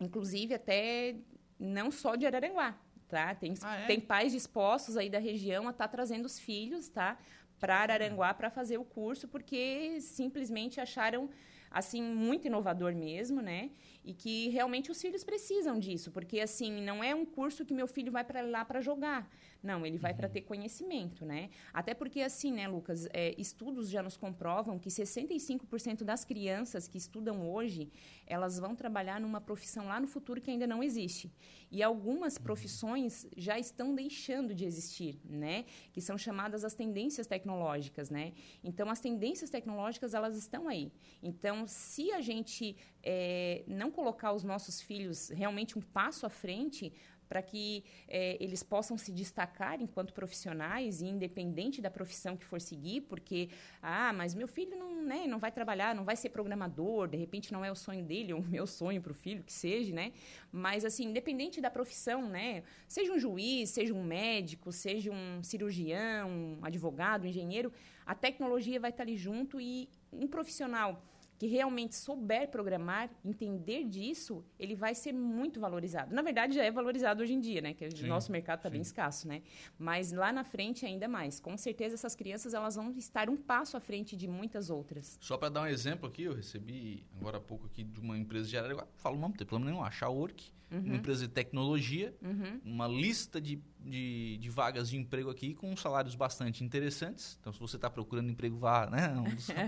inclusive até não só de Araranguá, tá? Tem, ah, é? tem pais dispostos aí da região a estar tá trazendo os filhos, tá? Para Araranguá para fazer o curso, porque simplesmente acharam assim muito inovador mesmo, né? E que realmente os filhos precisam disso, porque assim não é um curso que meu filho vai para lá para jogar. Não, ele vai uhum. para ter conhecimento, né? Até porque, assim, né, Lucas, é, estudos já nos comprovam que 65% das crianças que estudam hoje, elas vão trabalhar numa profissão lá no futuro que ainda não existe. E algumas uhum. profissões já estão deixando de existir, né? Que são chamadas as tendências tecnológicas, né? Então, as tendências tecnológicas, elas estão aí. Então, se a gente é, não colocar os nossos filhos realmente um passo à frente, para que é, eles possam se destacar enquanto profissionais e independente da profissão que for seguir, porque ah, mas meu filho não, né, não vai trabalhar, não vai ser programador, de repente não é o sonho dele ou o meu sonho para o filho que seja, né? Mas assim, independente da profissão, né, seja um juiz, seja um médico, seja um cirurgião, um advogado, um engenheiro, a tecnologia vai estar ali junto e um profissional que realmente souber programar, entender disso, ele vai ser muito valorizado. Na verdade, já é valorizado hoje em dia, né? Que o nosso mercado está bem escasso, né? Mas lá na frente ainda mais. Com certeza essas crianças elas vão estar um passo à frente de muitas outras. Só para dar um exemplo aqui, eu recebi agora há pouco aqui de uma empresa de Araranguá, falo não, não tem problema nenhum, a Work, uhum. uma empresa de tecnologia, uhum. uma lista de, de, de, vagas de emprego aqui com salários bastante interessantes. Então, se você está procurando emprego, vá, né?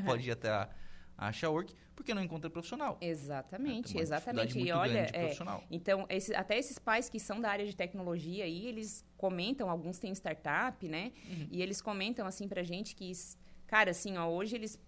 pode ir até a acha work porque não encontra profissional. Exatamente, é, exatamente. E olha, é, então esse, até esses pais que são da área de tecnologia aí, eles comentam, alguns têm startup, né? Uhum. E eles comentam assim pra gente que, cara, assim, ó, hoje eles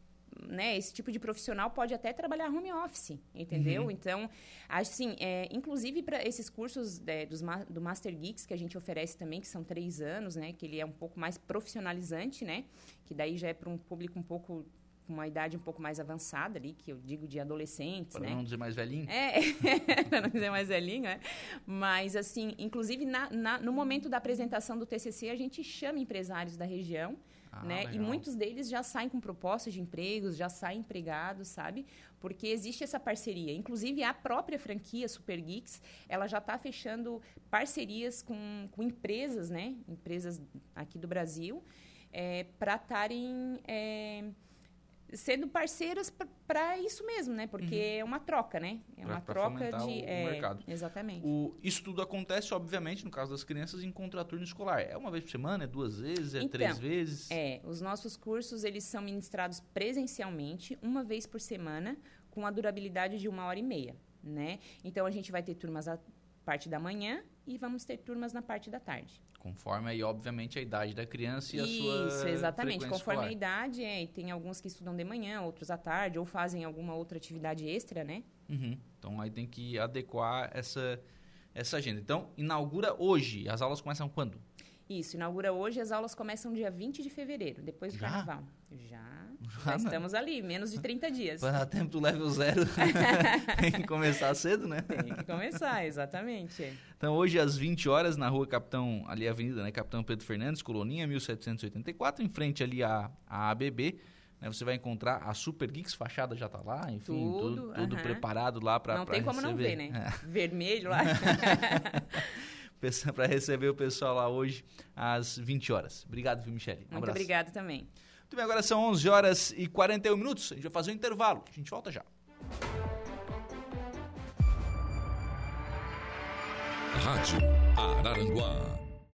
né, esse tipo de profissional pode até trabalhar home office, entendeu? Uhum. Então, assim, é, inclusive para esses cursos é, dos, do Master Geeks que a gente oferece também, que são três anos, né, que ele é um pouco mais profissionalizante, né, que daí já é para um público um pouco com uma idade um pouco mais avançada ali, que eu digo de adolescentes, para né? não dizer mais velhinho. É, para não dizer mais velhinho, né? Mas, assim, inclusive na, na, no momento da apresentação do TCC, a gente chama empresários da região, ah, né? Legal. E muitos deles já saem com propostas de empregos, já saem empregados, sabe? Porque existe essa parceria. Inclusive, a própria franquia Super Geeks, ela já está fechando parcerias com, com empresas, né? Empresas aqui do Brasil, é, para estarem... É, sendo parceiras para isso mesmo, né? Porque uhum. é uma troca, né? É pra, uma pra troca de. O, é, mercado. Exatamente. O, isso tudo acontece, obviamente, no caso das crianças, em contraturno escolar. É uma vez por semana, é duas vezes, é então, três vezes? É, os nossos cursos eles são ministrados presencialmente, uma vez por semana, com a durabilidade de uma hora e meia. Né? Então a gente vai ter turmas a parte da manhã e vamos ter turmas na parte da tarde. Conforme aí, obviamente, a idade da criança e a sua. Isso, exatamente. Conforme escolar. a idade, é, tem alguns que estudam de manhã, outros à tarde, ou fazem alguma outra atividade extra, né? Uhum. Então aí tem que adequar essa, essa agenda. Então, inaugura hoje. As aulas começam quando? Isso, inaugura hoje, as aulas começam dia 20 de fevereiro, depois do já? carnaval. Já, já, estamos ali, menos de 30 dias. Para dar tempo do level zero, tem que começar cedo, né? Tem que começar, exatamente. Então, hoje às 20 horas, na rua Capitão, ali avenida, né? Capitão Pedro Fernandes, Coloninha, 1784, em frente ali à, à ABB, né, você vai encontrar a Super Geeks, fachada já está lá, enfim, tudo, tudo, tudo preparado lá para Não tem como receber. não ver, né? É. Vermelho lá. para receber o pessoal lá hoje às 20 horas. Obrigado, viu, Michele? Um Muito obrigado também. Muito bem, agora são 11 horas e 41 minutos. A gente vai fazer um intervalo. A gente volta já. Rádio Araranguá